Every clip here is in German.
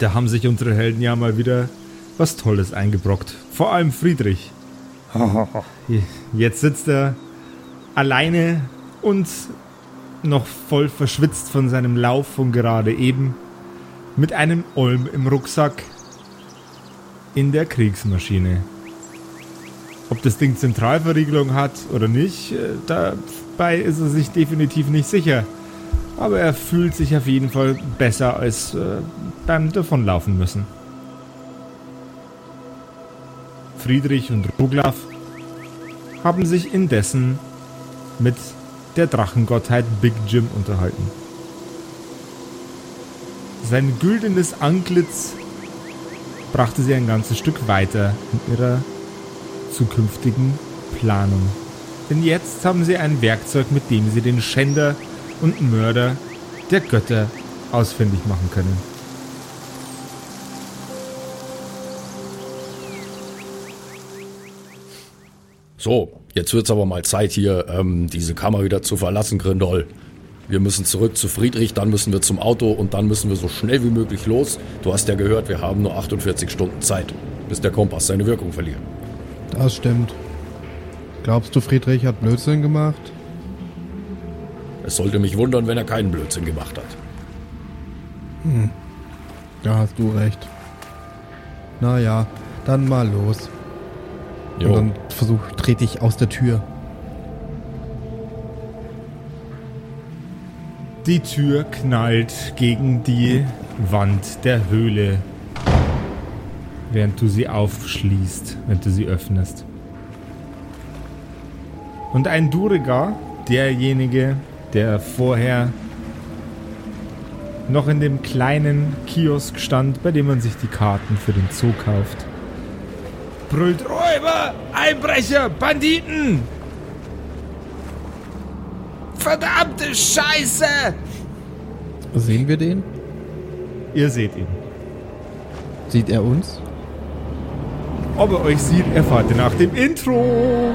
da haben sich unsere Helden ja mal wieder was Tolles eingebrockt. Vor allem Friedrich. Jetzt sitzt er alleine und noch voll verschwitzt von seinem Lauf von gerade eben mit einem Olm im Rucksack in der Kriegsmaschine. Ob das Ding Zentralverriegelung hat oder nicht, äh, dabei ist er sich definitiv nicht sicher. Aber er fühlt sich auf jeden Fall besser als äh, beim Davonlaufen müssen. Friedrich und Ruglaf haben sich indessen mit der Drachengottheit Big Jim unterhalten. Sein güldenes Antlitz brachte sie ein ganzes Stück weiter in ihrer zukünftigen Planung. Denn jetzt haben sie ein Werkzeug, mit dem sie den Schänder und Mörder der Götter ausfindig machen können. So, jetzt wird's aber mal Zeit hier, ähm, diese Kammer wieder zu verlassen, Grindol. Wir müssen zurück zu Friedrich, dann müssen wir zum Auto und dann müssen wir so schnell wie möglich los. Du hast ja gehört, wir haben nur 48 Stunden Zeit, bis der Kompass seine Wirkung verliert. Das stimmt. Glaubst du, Friedrich hat Blödsinn gemacht? Es sollte mich wundern, wenn er keinen Blödsinn gemacht hat. Hm. Da hast du recht. Naja, dann mal los. Jo. Und dann versuch, trete ich aus der Tür. Die Tür knallt gegen die Wand der Höhle, während du sie aufschließt, wenn du sie öffnest. Und ein Duriger, derjenige, der vorher noch in dem kleinen Kiosk stand, bei dem man sich die Karten für den Zoo kauft, brüllt Räuber, Einbrecher, Banditen! Verdammte Scheiße! Sehen wir den? Ihr seht ihn. Sieht er uns? Ob er euch sieht, erfahrt ihr nach dem Intro.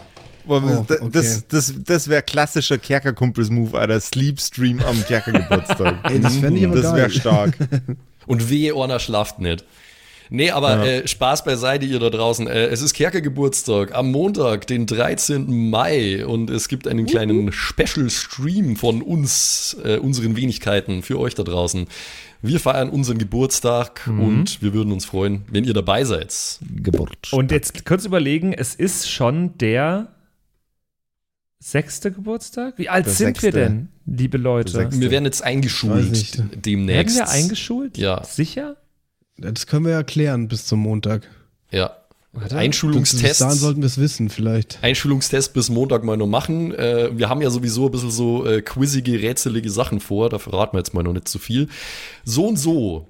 Boah, Oh, das okay. das, das, das wäre klassischer Kerkerkumpels-Move, Alter. Sleep-Stream am Kerkergeburtstag. Ey, das fänd ich aber Das wäre stark. Und wehe, Orna schlaft nicht. Nee, aber äh, Spaß beiseite, ihr da draußen. Äh, es ist Kerkergeburtstag am Montag, den 13. Mai. Und es gibt einen kleinen Special-Stream von uns, äh, unseren Wenigkeiten, für euch da draußen. Wir feiern unseren Geburtstag und wir würden uns freuen, wenn ihr dabei seid. Geburt. Und jetzt kurz überlegen, es ist schon der sechste Geburtstag? Wie alt Der sind wir sechste. denn, liebe Leute? Wir werden jetzt eingeschult nicht. Werden demnächst. wir eingeschult? Ja. Sicher? Das können wir ja klären bis zum Montag. Ja. Bis dahin Einschulungstest. sollten wir es wissen, vielleicht. Einschulungstest bis Montag mal noch machen. Äh, wir haben ja sowieso ein bisschen so äh, quizzige, rätselige Sachen vor. Da verraten wir jetzt mal noch nicht zu viel. So und so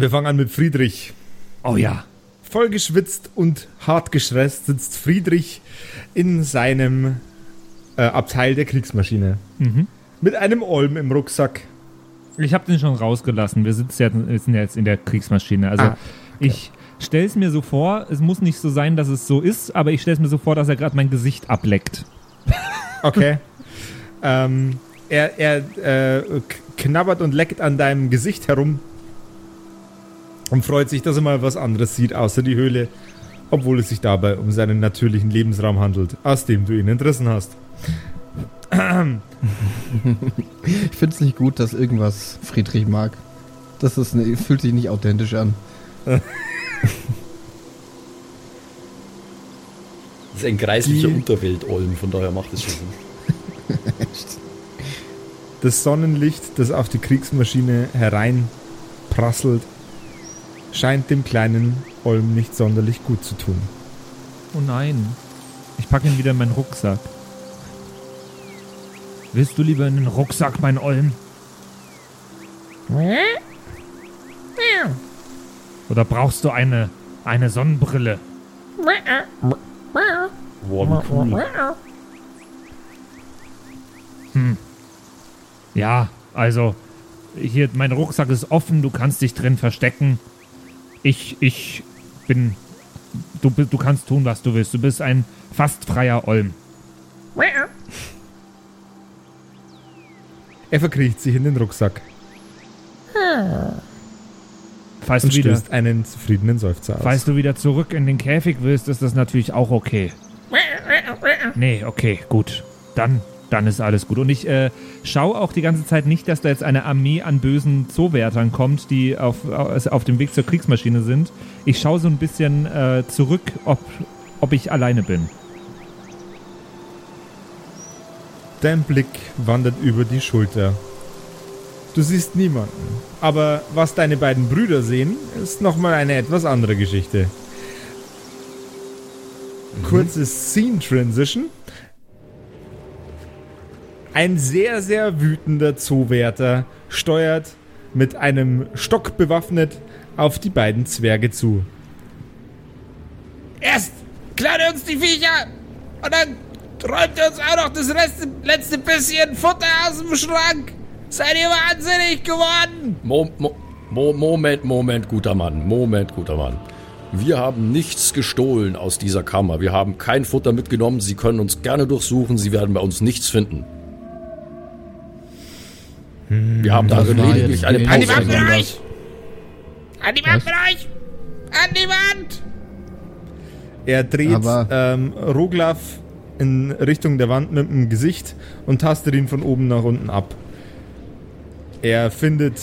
Wir fangen an mit Friedrich. Oh ja. Voll geschwitzt und hart gestresst sitzt Friedrich in seinem äh, Abteil der Kriegsmaschine. Mhm. Mit einem Olm im Rucksack. Ich habe den schon rausgelassen. Wir sitzen jetzt, wir sind jetzt in der Kriegsmaschine. Also Ah, ich stelle es mir so vor, es muss nicht so sein, dass es so ist, aber ich stelle es mir so vor, dass er gerade mein Gesicht ableckt. Okay. ähm, er er äh, knabbert und leckt an deinem Gesicht herum und freut sich, dass er mal was anderes sieht, außer die Höhle, obwohl es sich dabei um seinen natürlichen Lebensraum handelt, aus dem du ihn entrissen hast. Ich finde es nicht gut, dass irgendwas Friedrich mag. Das ist ne, fühlt sich nicht authentisch an. Das ist ein kreislicher Unterwelt-Olm, von daher macht es schon Sinn. Das Sonnenlicht, das auf die Kriegsmaschine hereinprasselt, scheint dem kleinen Olm nicht sonderlich gut zu tun. Oh nein. Ich packe ihn wieder in meinen Rucksack. Willst du lieber in den Rucksack, mein Olm? Oder brauchst du eine, eine Sonnenbrille? Wow, wie cool. Ja, also, hier, mein Rucksack ist offen, du kannst dich drin verstecken. Ich, ich bin. Du, du kannst tun, was du willst. Du bist ein fast freier Olm. Er verkriecht sich in den Rucksack Falls und du, wieder, stößt einen zufriedenen Seufzer aus. falls du wieder zurück in den Käfig willst, ist das natürlich auch okay. Nee, okay, gut. Dann, dann ist alles gut. Und ich äh, schaue auch die ganze Zeit nicht, dass da jetzt eine Armee an bösen Zoowärtern kommt, die auf, auf dem Weg zur Kriegsmaschine sind. Ich schaue so ein bisschen äh, zurück, ob, ob ich alleine bin. Dein Blick wandert über die Schulter. Du siehst niemanden. Aber was deine beiden Brüder sehen, ist nochmal eine etwas andere Geschichte. Kurze Scene Transition. Ein sehr, sehr wütender Zoowärter steuert mit einem Stock bewaffnet auf die beiden Zwerge zu. Erst klaut uns die Viecher und dann träumt ihr uns auch noch das letzte, letzte bisschen Futter aus dem Schrank. Seid ihr wahnsinnig geworden? Mo Mo Mo Moment, Moment, guter Mann. Moment, guter Mann. Wir haben nichts gestohlen aus dieser Kammer. Wir haben kein Futter mitgenommen. Sie können uns gerne durchsuchen. Sie werden bei uns nichts finden. Wir haben war lediglich eine wenig An die Pause Wand mit euch! An die Wand mit euch! An die Wand! Er dreht Aber- ähm, Roglaf in Richtung der Wand mit dem Gesicht und tastet ihn von oben nach unten ab. Er findet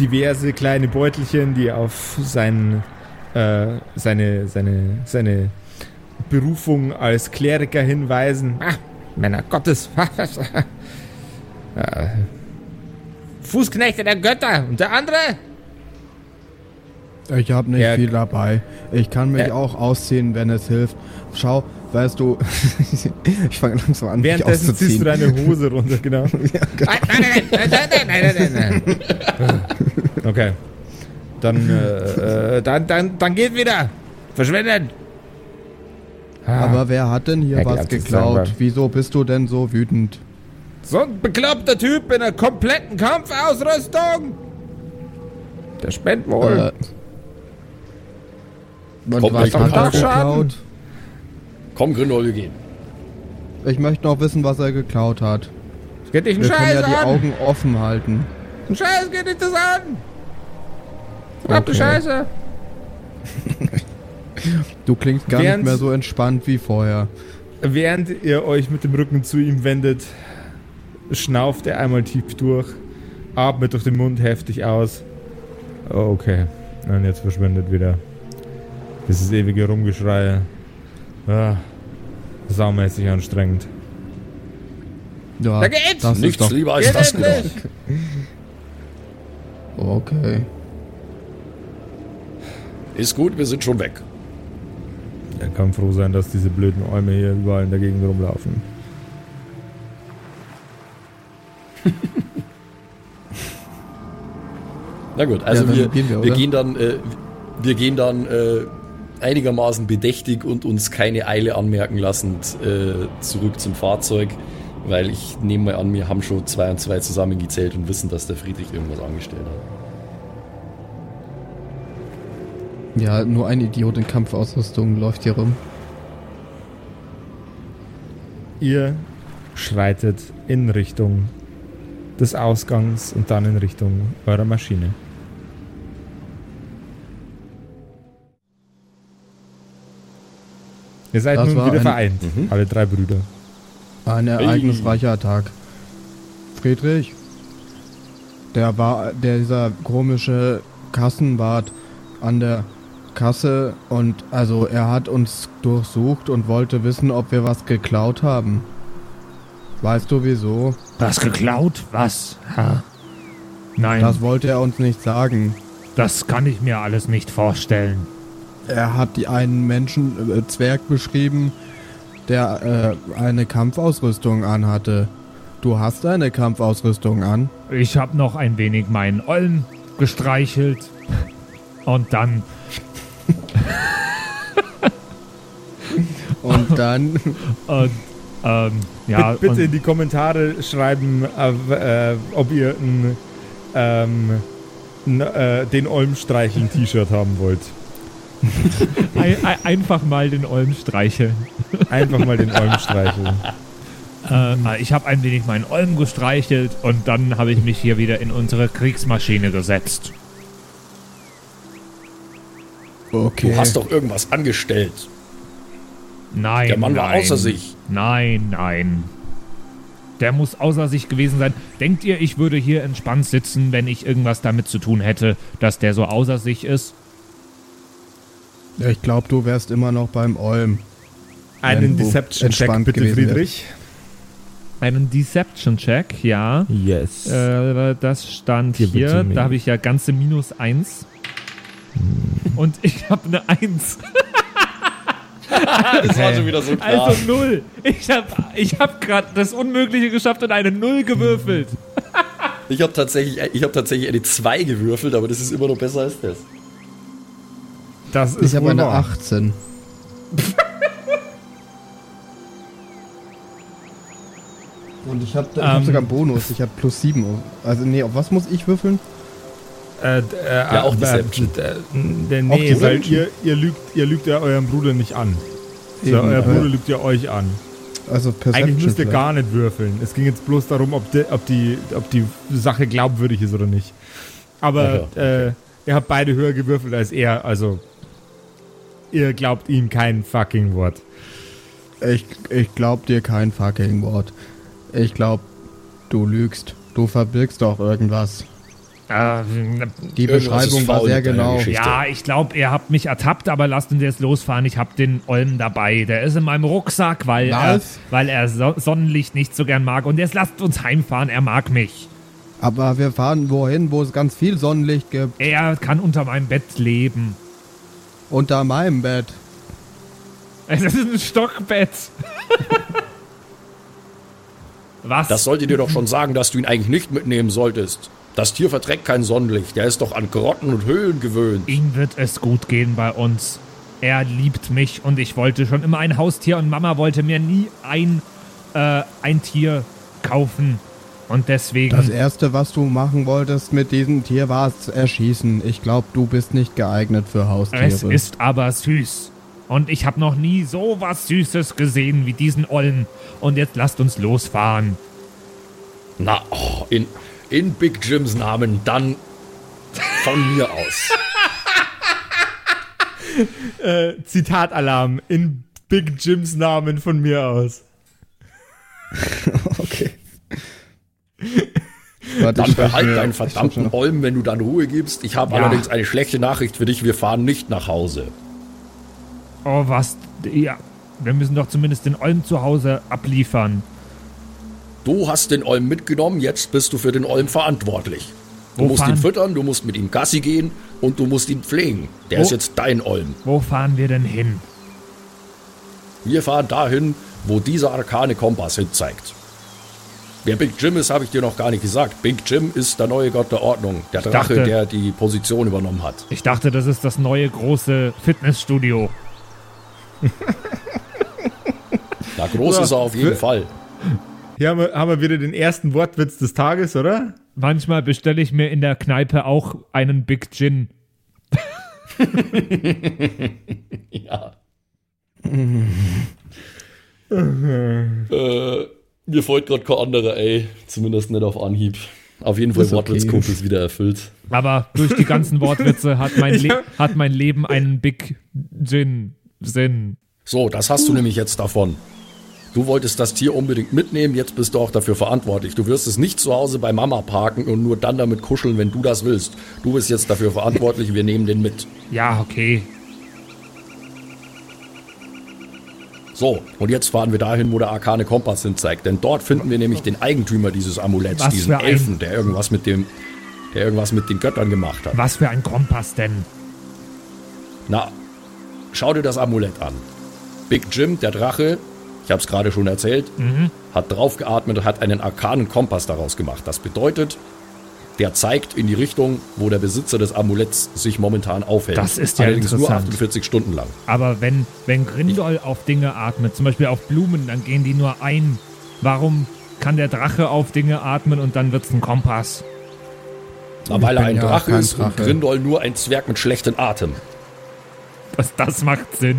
diverse kleine Beutelchen, die auf sein, äh, seine, seine, seine Berufung als Kleriker hinweisen. Ah, Männer Gottes. Ja. Fußknechte der Götter. Und der andere? Ich habe nicht ja. viel dabei. Ich kann mich ja. auch ausziehen, wenn es hilft. Schau, weißt du, ich fange langsam an, Währenddessen ziehst du deine Hose runter, genau. ja, genau. Nein, nein, nein, nein, nein, nein, nein, nein. Okay. Dann, äh, äh, dann, dann, dann geht wieder. Verschwindet. Ah. Aber wer hat denn hier was geklaut? Wieso bist du denn so wütend? So ein bekloppter Typ in einer kompletten Kampfausrüstung. Der spendet wohl. Äh, und Kommt er Dachschaden. geklaut? Komm, Grindol, wir gehen. Ich möchte noch wissen, was er geklaut hat. Das geht dich einen Wir können Scheiß ja die an. Augen offen halten. Ein Scheiß geht dich das an. Verdammte Okay. Scheiße. Du klingst gar Während- nicht mehr so entspannt wie vorher. Während ihr euch mit dem Rücken zu ihm wendet, schnauft er einmal tief durch, atmet durch den Mund heftig aus. Oh, okay. Und jetzt verschwindet wieder. Dieses ewige Rumgeschrei. Ah, saumäßig anstrengend. Ja, Da geht's! das ist Nichts doch lieber als das genau. okay. Ist gut, wir sind schon weg. Er kann froh sein, dass diese blöden Äume hier überall in der Gegend rumlaufen. Na gut, also Ja, wir, gehen wir, wir, gehen dann, äh, wir gehen dann äh, einigermaßen bedächtig und uns keine Eile anmerken lassend äh, zurück zum Fahrzeug, weil ich nehme mal an, wir haben schon zwei und zwei zusammengezählt und wissen, dass der Friedrich irgendwas angestellt hat. Ja, nur ein Idiot in Kampfausrüstung läuft hier rum. Ihr schreitet in Richtung des Ausgangs und dann in Richtung eurer Maschine. Ihr seid Das nun wieder ein- vereint, Mhm. alle drei Brüder. Ein ereignisreicher Tag. Friedrich, der war der dieser komische Kassenwart an der Kasse und also er hat uns durchsucht und wollte wissen, ob wir was geklaut haben. Weißt du wieso? Was geklaut? Was? Ha. Nein, Das das, wollte er uns nicht sagen. kann ich mir alles nicht vorstellen. Er hat die einen Menschen äh, Zwerg beschrieben, der äh, eine Kampfausrüstung anhatte. Du hast eine Kampfausrüstung an. Ich habe noch ein wenig meinen Ollen gestreichelt und dann Und dann und ähm, ja Bitte, bitte und, in die Kommentare schreiben, äh, äh, ob ihr ein, ähm, n, äh, den Olm-Streicheln-T-Shirt haben wollt. ein, ein, einfach mal den Ollen streicheln. Einfach mal den Olm streicheln. Äh, ich habe ein wenig meinen Ollen gestreichelt und dann habe ich mich hier wieder in unsere Kriegsmaschine gesetzt. okay. Du hast doch irgendwas angestellt. Nein, Der Mann war nein, außer sich. Nein, nein. Der muss außer sich gewesen sein. Denkt ihr, ich würde hier entspannt sitzen, wenn ich irgendwas damit zu tun hätte, dass der so außer sich ist? Ich glaube, du wärst immer noch beim Olm. Einen Deception-Check bitte, Friedrich. Einen Deception-Check, ja. Yes. Äh, das stand hier. me. Da habe ich ja ganze minus eins. Und ich habe eine Eins. Das war schon wieder so klar. Also null. Ich habe ich hab gerade das Unmögliche geschafft und eine Null gewürfelt. ich habe tatsächlich, ich hab tatsächlich eine 2 gewürfelt, aber das ist immer noch besser als das. das ist Ich habe eine wahr. 18. Und ich habe hab Ähm. sogar einen Bonus. Ich habe plus 7. Also, nee, auf was muss ich würfeln? Äh, äh, Ja, auch Deception. äh, äh, Auch nee, weil Deception? ihr, ihr, lügt, ihr lügt ja euren Bruder nicht an. So, Eben, euer aber- Bruder lügt ja euch an. Also Perception. Eigentlich müsst ihr gar nicht würfeln. Es ging jetzt bloß darum, ob die, ob die, ob die Sache glaubwürdig ist oder nicht. Aber äh, ihr habt beide höher gewürfelt als er, also ihr glaubt ihm kein fucking Wort. Ich, ich glaub dir kein fucking Wort. Ich glaub, du lügst. Du verbirgst doch irgendwas. Äh, Die Beschreibung war sehr genau. Ja, ich glaube, ihr habt mich ertappt, aber lasst uns jetzt losfahren. Ich habe den Olm dabei. Der ist in meinem Rucksack, weil er, weil er so Sonnenlicht nicht so gern mag. Und jetzt lasst uns heimfahren. Er mag mich. Aber wir fahren wohin, wo es ganz viel Sonnenlicht gibt. Er kann unter meinem Bett leben. Unter meinem Bett. Es ist ein Stockbett. Was? Das sollte dir doch schon sagen, dass du ihn eigentlich nicht mitnehmen solltest. Das Tier verträgt kein Sonnenlicht. Der ist doch an Grotten und Höhlen gewöhnt. Ihm wird es gut gehen bei uns. Er liebt mich und ich wollte schon immer ein Haustier und Mama wollte mir nie ein, äh, ein Tier kaufen. Und deswegen. Das erste, was du machen wolltest mit diesem Tier, war es erschießen. Ich glaube, du bist nicht geeignet für Haustiere. es ist aber süß. Und ich habe noch nie so was Süßes gesehen wie diesen Ollen. Und jetzt lasst uns losfahren. Na, oh, in, in Big Jims Namen, dann von mir aus. Äh, Zitatalarm in Big Jims Namen von mir aus. okay. Warte, Dann behalt deinen verdammten Olm, wenn du dann Ruhe gibst. Ich habe Ja. allerdings eine schlechte Nachricht für dich. Wir fahren nicht nach Hause. Oh, was? Ja. Wir müssen doch zumindest den Ollen zu Hause abliefern. Du hast den Olm mitgenommen, jetzt bist du für den Olm verantwortlich. Du Wo musst ihn fahren- füttern, du musst mit ihm Gassi gehen und du musst ihn pflegen. Der Wo- ist jetzt dein Olm. Wo fahren wir denn hin? Wir fahren dahin, wo dieser arkane Kompass hinzeigt. Wer Big Jim ist, habe ich dir noch gar nicht gesagt. Big Jim ist der neue Gott der Ordnung, der Drache, dachte- der die Position übernommen hat. Ich dachte, das ist das neue große Fitnessstudio. Na, groß Ja, ist er auf jeden Fall. Hier haben wir, haben wir wieder den ersten Wortwitz des Tages, oder? Manchmal bestelle ich mir in der Kneipe auch einen Big Gin. Ja. äh, mir folgt gerade kein anderer, ey. Zumindest nicht auf Anhieb. Auf jeden Fall Ist okay. Wortwitzkumpels wieder erfüllt. Aber durch die ganzen Wortwitze hat mein, Le hat mein Leben einen Big Gin Sinn. So, das hast du nämlich jetzt davon. Du wolltest das Tier unbedingt mitnehmen, jetzt bist du auch dafür verantwortlich. Du wirst es nicht zu Hause bei Mama parken und nur dann damit kuscheln, wenn du das willst. Du bist jetzt dafür verantwortlich, wir nehmen den mit. Ja, okay. So, und jetzt fahren wir dahin, wo der arkane Kompass hinzeigt. Denn dort finden wir nämlich den Eigentümer dieses Amuletts, Was diesen Elfen, der irgendwas mit dem, der irgendwas mit den Göttern gemacht hat. Was für ein Kompass denn? Na, schau dir das Amulett an. Big Jim, der Drache, ich habe es gerade schon erzählt, hat draufgeatmet und hat einen arkanen Kompass daraus gemacht. Das bedeutet, der zeigt in die Richtung, wo der Besitzer des Amuletts sich momentan aufhält. Das ist ja Allerdings nur interessant. 48 Stunden lang. Aber wenn, wenn Grindol auf Dinge atmet, zum Beispiel auf Blumen, dann gehen die nur ein. Warum kann der Drache auf Dinge atmen und dann wird's ein Kompass? Na, weil er ein ja Drache ist und Drache. Grindol nur ein Zwerg mit schlechtem Atem. Das, das macht Sinn.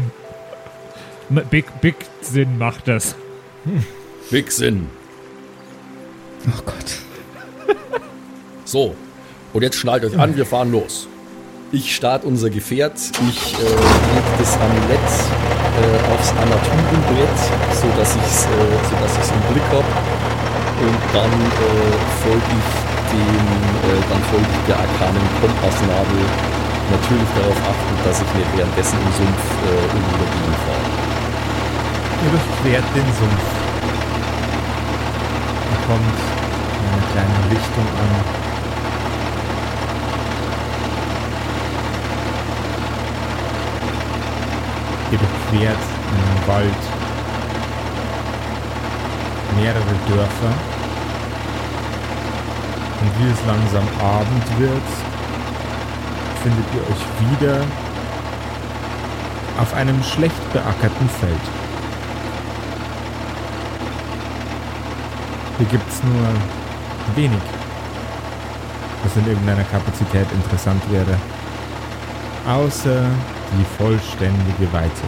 Big, big Sinn macht das. Big Sinn. Oh Gott. So, und jetzt schnallt euch an, wir fahren los. Ich starte unser Gefährt, ich äh, lege das Amulett äh, aufs Armaturenbrett, sodass ich es äh, sodass ich's im Blick habe. Und dann äh, folge ich dem, äh, dann folge ich der arkanen Kompassnadel. Natürlich darauf achten, dass ich nicht währenddessen im Sumpf äh, irgendwo dagegen fahre. Ihr durchquert den Sumpf. Ihr kommt in einer kleinen Lichtung an. Ihr durchquert einen Wald, mehrere Dörfer. Und wie es langsam Abend wird, findet ihr euch wieder auf einem schlecht beackerten Feld. Hier gibt es nur wenig, was in irgendeiner Kapazität interessant wäre, außer die vollständige Weite.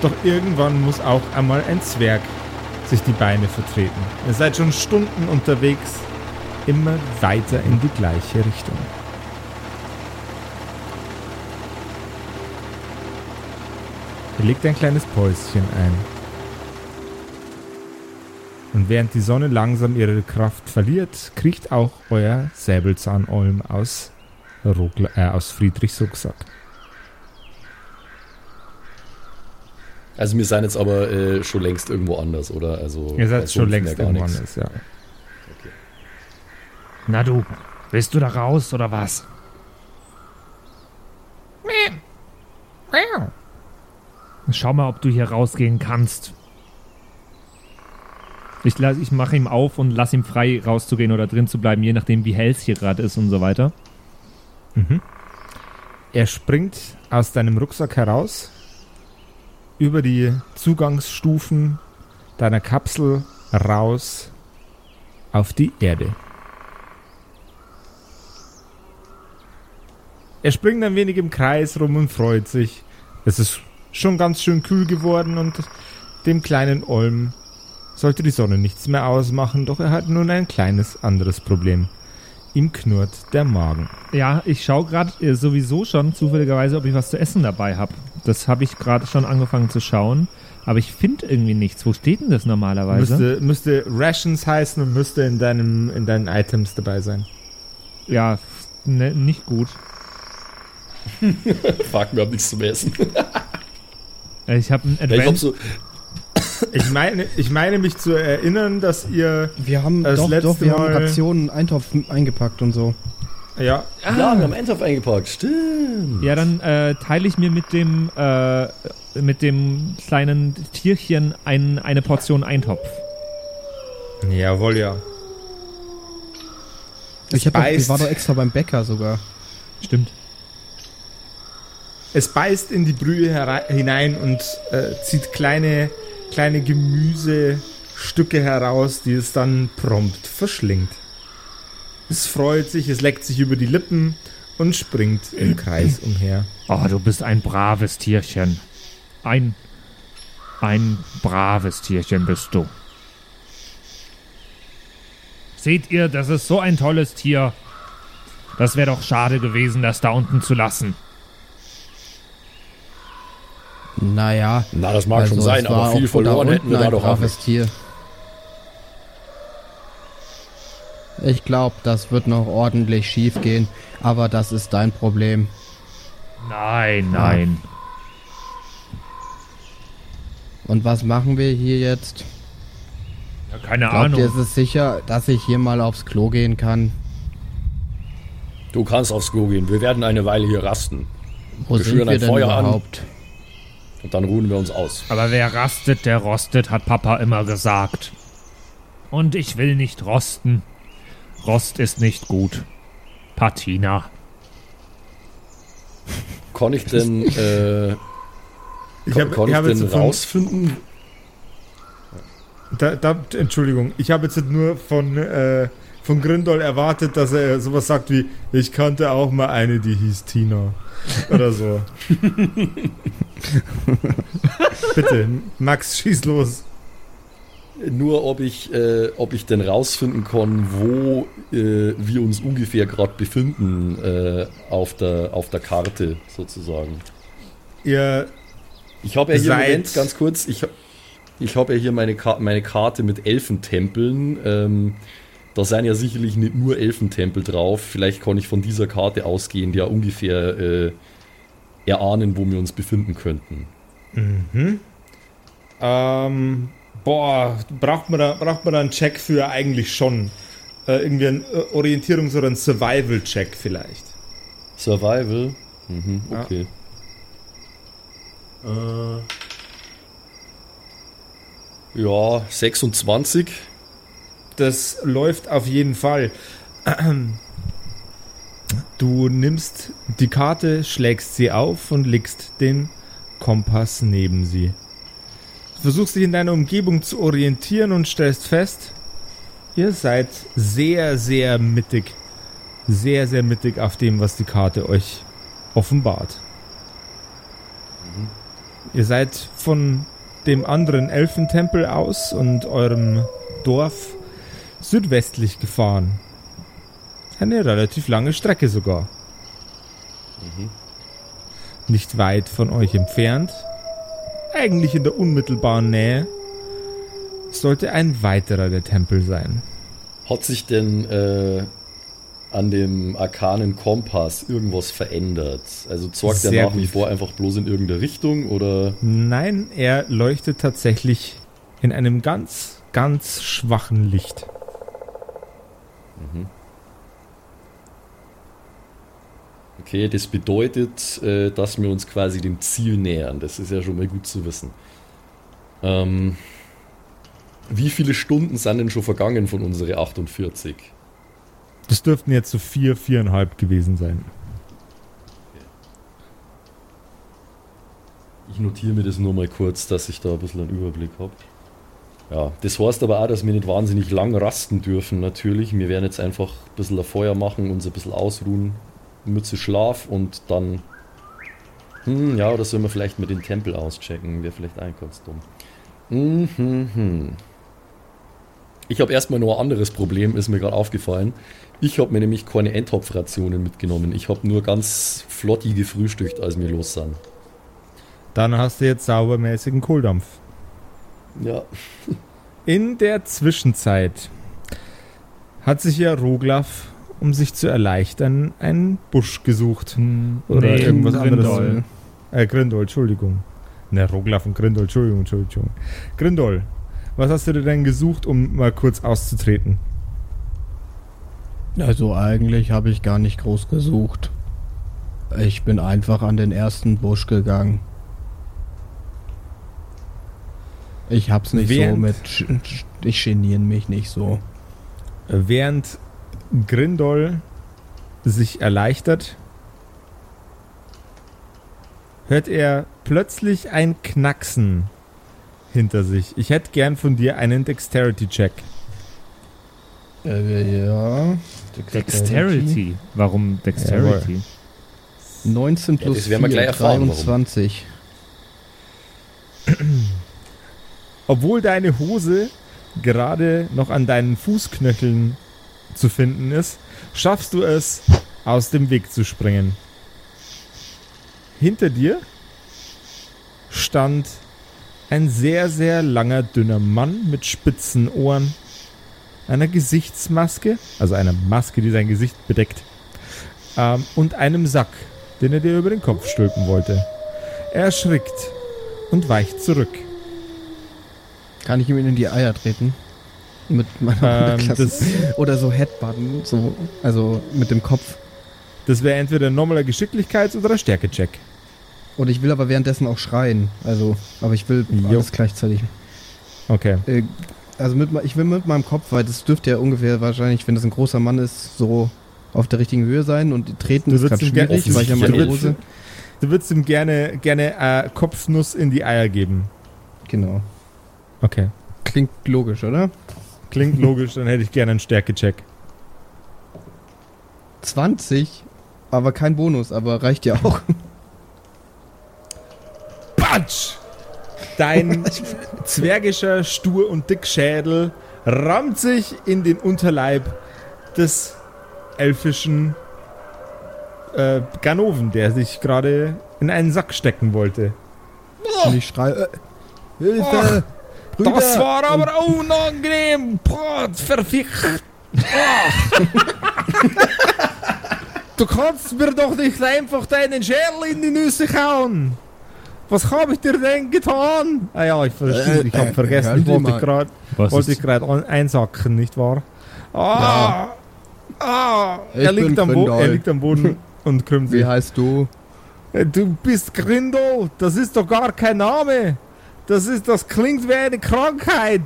Doch irgendwann muss auch einmal ein Zwerg sich die Beine vertreten. Ihr seid schon Stunden unterwegs, immer weiter in die gleiche Richtung. Ihr legt ein kleines Päuschen ein. Und während die Sonne langsam ihre Kraft verliert, kriecht auch euer Säbelzahnolm aus, Rogl äh, aus Friedrichs Rucksack. Also wir sind jetzt aber äh, schon längst irgendwo anders, oder? Also Ihr seid schon Sumpf längst irgendwo nix. anders, ja. Na du, willst du da raus oder was? Schau mal, ob du hier rausgehen kannst. Ich, ich mache ihm auf und lass ihm frei rauszugehen oder drin zu bleiben, je nachdem, wie hell es hier gerade ist und so weiter. Er springt aus deinem Rucksack heraus, über die Zugangsstufen deiner Kapsel raus auf die Erde. Er springt ein wenig im Kreis rum und freut sich. Es ist schon ganz schön kühl geworden und dem kleinen Olm sollte die Sonne nichts mehr ausmachen, doch er hat nun ein kleines anderes Problem. Ihm knurrt der Magen. Ja, ich schaue gerade äh, sowieso schon zufälligerweise, ob ich was zu essen dabei habe. Das habe ich gerade schon angefangen zu schauen, aber ich finde irgendwie nichts. Wo steht denn das normalerweise? Müsste, müsste Rations heißen und müsste in, deinem, in deinen Items dabei sein. Ja, ne, nicht gut. Frag mir, ob nichts zum Essen. Äh, Ich habe ein Ja, ich Advanced, so, Ich meine, ich meine mich zu erinnern, dass ihr. Wir haben Das doch, letzte doch, wir haben Mal- Rationen, Eintopf eingepackt und so. Ja, Ja, wir haben Eintopf eingepackt. Stimmt. Ja, dann äh, teile ich mir mit dem, äh, mit dem kleinen Tierchen ein, eine Portion Eintopf. jawohl, ja. Ich, hab doch, ich war doch extra beim Bäcker sogar. Stimmt. Es beißt in die Brühe hinein und äh, zieht kleine, kleine Gemüsestücke heraus, die es dann prompt verschlingt. Es freut sich, es leckt sich über die Lippen und springt im Kreis umher. Oh, du bist ein braves Tierchen. Ein, ein braves Tierchen bist du. Seht ihr, das ist so ein tolles Tier. Das wäre doch schade gewesen, das da unten zu lassen. Naja. Na, das mag schon also sein, es war aber viel verloren hätten wir da doch auch nicht. Tier. Ich glaube, das wird noch ordentlich schief gehen, aber das ist dein Problem. Nein, nein. Und was machen wir hier jetzt? Ja, keine Glaubt ihr, Ahnung. ist es sicher, dass ich hier mal aufs Klo gehen kann? Du kannst aufs Klo gehen. Wir werden eine Weile hier rasten. Wo Wir sind schüren wir ein denn Feuer an. Und dann ruhen wir uns aus. Aber wer rastet, der rostet, hat Papa immer gesagt. Und ich will nicht rosten. Rost ist nicht gut. Patina. Kann ich denn, äh, Ich habe kann ich hab denn jetzt von, rausfinden? da, da, Entschuldigung, ich habe jetzt nur von, äh, von Grindol erwartet, dass er sowas sagt wie, ich kannte auch mal eine, die hieß Tina. Oder so. Bitte, Max, schieß los. Nur ob ich, äh, ob ich denn rausfinden kann, wo äh, wir uns ungefähr gerade befinden äh, auf, der, auf der Karte sozusagen. Ihr, Ich habe ja hier, Moment, ganz kurz, ich, ich habe ja hier meine, Ka meine Karte mit Elfentempeln. Ähm, da sind ja sicherlich nicht nur Elfentempel drauf. Vielleicht kann ich von dieser Karte ausgehend ja ungefähr äh, erahnen, wo wir uns befinden könnten. ähm, boah, braucht man, da, braucht man da einen Check für eigentlich schon? Äh, irgendwie ein äh, Orientierungs- oder ein Survival-Check vielleicht. Survival? Mhm, Ja. okay. Äh, ja, 26. Das läuft auf jeden Fall. Du nimmst die Karte, schlägst sie auf und legst den Kompass neben sie. Du versuchst dich in deiner Umgebung zu orientieren und stellst fest, ihr seid sehr, sehr mittig. Sehr, sehr mittig auf dem, was die Karte euch offenbart. Ihr seid von dem anderen Elfentempel aus und eurem Dorf südwestlich gefahren. Eine relativ lange Strecke sogar. Nicht weit von euch entfernt, eigentlich in der unmittelbaren Nähe, sollte ein weiterer der Tempel sein. Hat sich denn äh, an dem arkanen Kompass irgendwas verändert? Also zeigt er nach wie vor einfach bloß in irgendeine Richtung oder? Nein, er leuchtet tatsächlich in einem ganz, ganz schwachen Licht. Okay, das bedeutet, äh, dass wir uns quasi dem Ziel nähern. Das ist ja schon mal gut zu wissen. Ähm, wie viele Stunden sind denn schon vergangen von unsere 48? Das dürften jetzt so vier, viereinhalb gewesen sein. Ich notiere mir das nur mal kurz, dass ich da ein bisschen einen Überblick habe. Ja, das heißt aber auch, dass wir nicht wahnsinnig lang rasten dürfen, natürlich. Wir werden jetzt einfach ein bisschen ein Feuer machen, uns ein bisschen ausruhen, Mütze Schlaf und dann. Hm, ja, oder sollen wir vielleicht mal den Tempel auschecken? Wäre vielleicht ein ganz dumm. Hm, hm, hm. Ich habe erstmal noch ein anderes Problem, ist mir gerade aufgefallen. Ich habe mir nämlich keine Endtopfrationen mitgenommen. Ich habe nur ganz flotti gefrühstückt, als wir los sind. Dann hast du jetzt saubermäßigen Kohldampf. Ja, In der Zwischenzeit hat sich ja Roglaf, um sich zu erleichtern, einen Busch gesucht. Oder Nee, irgendwas anderes. Grindol. Äh, Grindol, Entschuldigung. Ne, Roglaf und Grindol, Entschuldigung, Entschuldigung. Grindol, was hast du dir denn gesucht, um mal kurz auszutreten? Also eigentlich habe ich gar nicht groß gesucht. Ich bin einfach an den ersten Busch gegangen. Ich hab's nicht Während- so mit. Ich geniere mich nicht so. Während Grindol sich erleichtert, hört er plötzlich ein Knacksen hinter sich. Ich hätte gern von dir einen Dexterity-Check. Äh, ja. Dexterity. Warum Dexterity? 19 Ja, plus das werden wir 4, gleich erfahren, warum. 23. Obwohl deine Hose gerade noch an deinen Fußknöcheln zu finden ist, schaffst du es, aus dem Weg zu springen. Hinter dir stand ein sehr, sehr langer, dünner Mann mit spitzen Ohren, einer Gesichtsmaske, also einer Maske, die sein Gesicht bedeckt, ähm, und einem Sack, den er dir über den Kopf stülpen wollte. Er erschrickt und weicht zurück. Kann ich ihm in die Eier treten? Mit meiner Ähm, das, Oder so Headbutton, so, also mit dem Kopf. das wäre entweder ein normaler Geschicklichkeits- oder Stärke-Check. Und ich will aber währenddessen auch schreien. Also, aber ich will Jo. alles gleichzeitig. Okay. Äh, also mit, ich will mit meinem Kopf, weil das dürfte ja ungefähr wahrscheinlich, wenn das ein großer Mann ist, so auf der richtigen Höhe sein und treten Du ist gerade schwierig, weil ich ja meine Hose. Du würdest ihm gerne, gerne äh, Kopfnuss in die Eier geben. Genau. Okay. Klingt logisch, oder? Klingt logisch, dann hätte ich gerne einen Stärke-Check. 20, aber kein Bonus, aber reicht ja auch. Batsch! Dein zwergischer Stur- und Dickschädel rammt sich in den Unterleib des elfischen äh, Ganoven, der sich gerade in einen Sack stecken wollte. Und ich schreie, äh, Hilfe! Brüder! Das war aber unangenehm! Boah, verfickt! du kannst mir doch nicht einfach deinen Schädel in die Nüsse kauen! Was habe ich dir denn getan? Ah ja, ich verstehe, ich habe Äh, vergessen, ich wollte gerade Was wollte ich ist, gerade ein- einsacken, nicht wahr? Ah! Ah! Er liegt, am Bo er liegt am Boden und krümmt Wie sich. heißt du? Äh, Du bist Grindel, das ist doch gar kein Name. Das ist, das klingt wie eine Krankheit.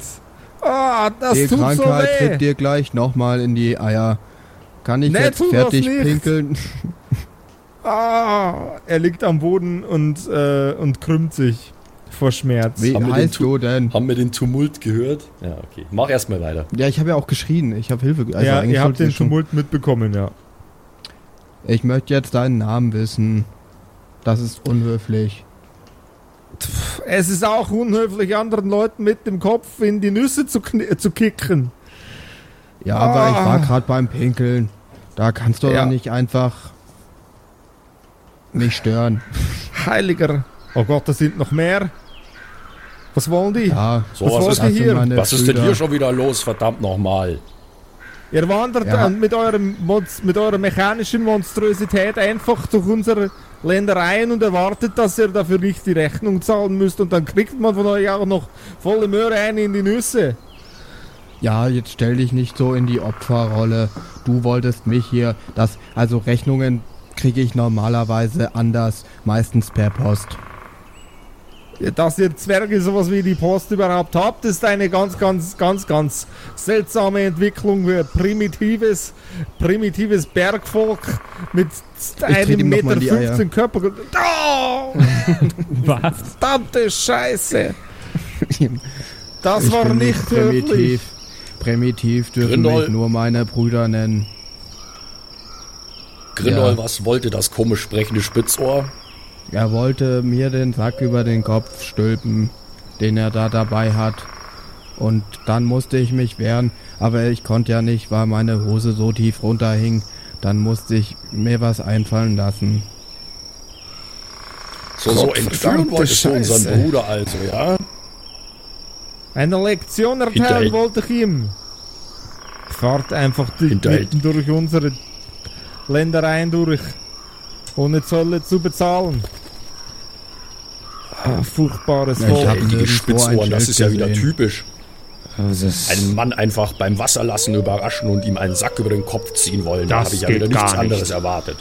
Ah, das Die tut Krankheit so weh. tritt dir gleich nochmal in die Eier. Kann ich Nee, jetzt fertig pinkeln? Ah, er liegt am Boden und, äh, und krümmt sich vor Schmerz. Wie Haben wir den heißt du denn? Haben wir den Tumult gehört? Ja, okay. Mach erstmal weiter. Ja, ich habe ja auch geschrien. Ich habe Hilfe. Also ja, ihr habt den schon- Tumult mitbekommen, ja. Ich möchte jetzt deinen Namen wissen. Das ist unhöflich. Es ist auch unhöflich, anderen Leuten mit dem Kopf in die Nüsse zu, zu kicken. Ja, aber ich Ah. war gerade beim Pinkeln. Da kannst du Ja. nicht einfach mich stören. Heiliger. Oh Gott, da sind noch mehr. Was wollen die? Ja, So, Was was, wollt ist, sind hier? was ist denn hier schon wieder los? Verdammt nochmal. Ihr wandert Ja. mit, eurem, mit eurer mechanischen Monstrosität einfach durch unsere Ländereien und erwartet, dass ihr dafür nicht die Rechnung zahlen müsst und dann kriegt man von euch auch noch volle Möhre ein in die Nüsse. Ja, jetzt stell dich nicht so in die Opferrolle. Du wolltest mich hier, das, also Rechnungen kriege ich normalerweise anders, meistens per Post. Dass ihr Zwerge sowas wie die Post überhaupt habt, ist eine ganz, ganz, ganz, ganz seltsame Entwicklung für primitives, primitives Bergvolk mit einem Meter mal in die Eier. 15 Körper. Oh, was? verdammte Scheiße! Das ich war nicht primitiv. höflich. Primitiv dürfen Grindol. mich nur meine Brüder nennen. Grindol, Ja. was wollte das komisch sprechende Spitzohr? Er wollte mir den Sack über den Kopf stülpen, den er da dabei hat. Und dann musste ich mich wehren, aber ich konnte ja nicht, weil meine Hose so tief runterhing. Dann musste ich mir was einfallen lassen. So, so entführen wolltest du unseren. Bruder also, ja? Eine Lektion erteilen Hinterhalt. wollte ich ihm. Fahrt einfach mitten durch unsere Ländereien durch, ohne Zölle zu bezahlen. Ah, furchtbares Ja, ich Volk. hab- Ey, die Spitzohren, das ist ja wieder typisch. Einen Mann einfach beim Wasserlassen überraschen und ihm einen Sack über den Kopf ziehen wollen. Da Das habe ich ja wieder nichts nicht. anderes erwartet.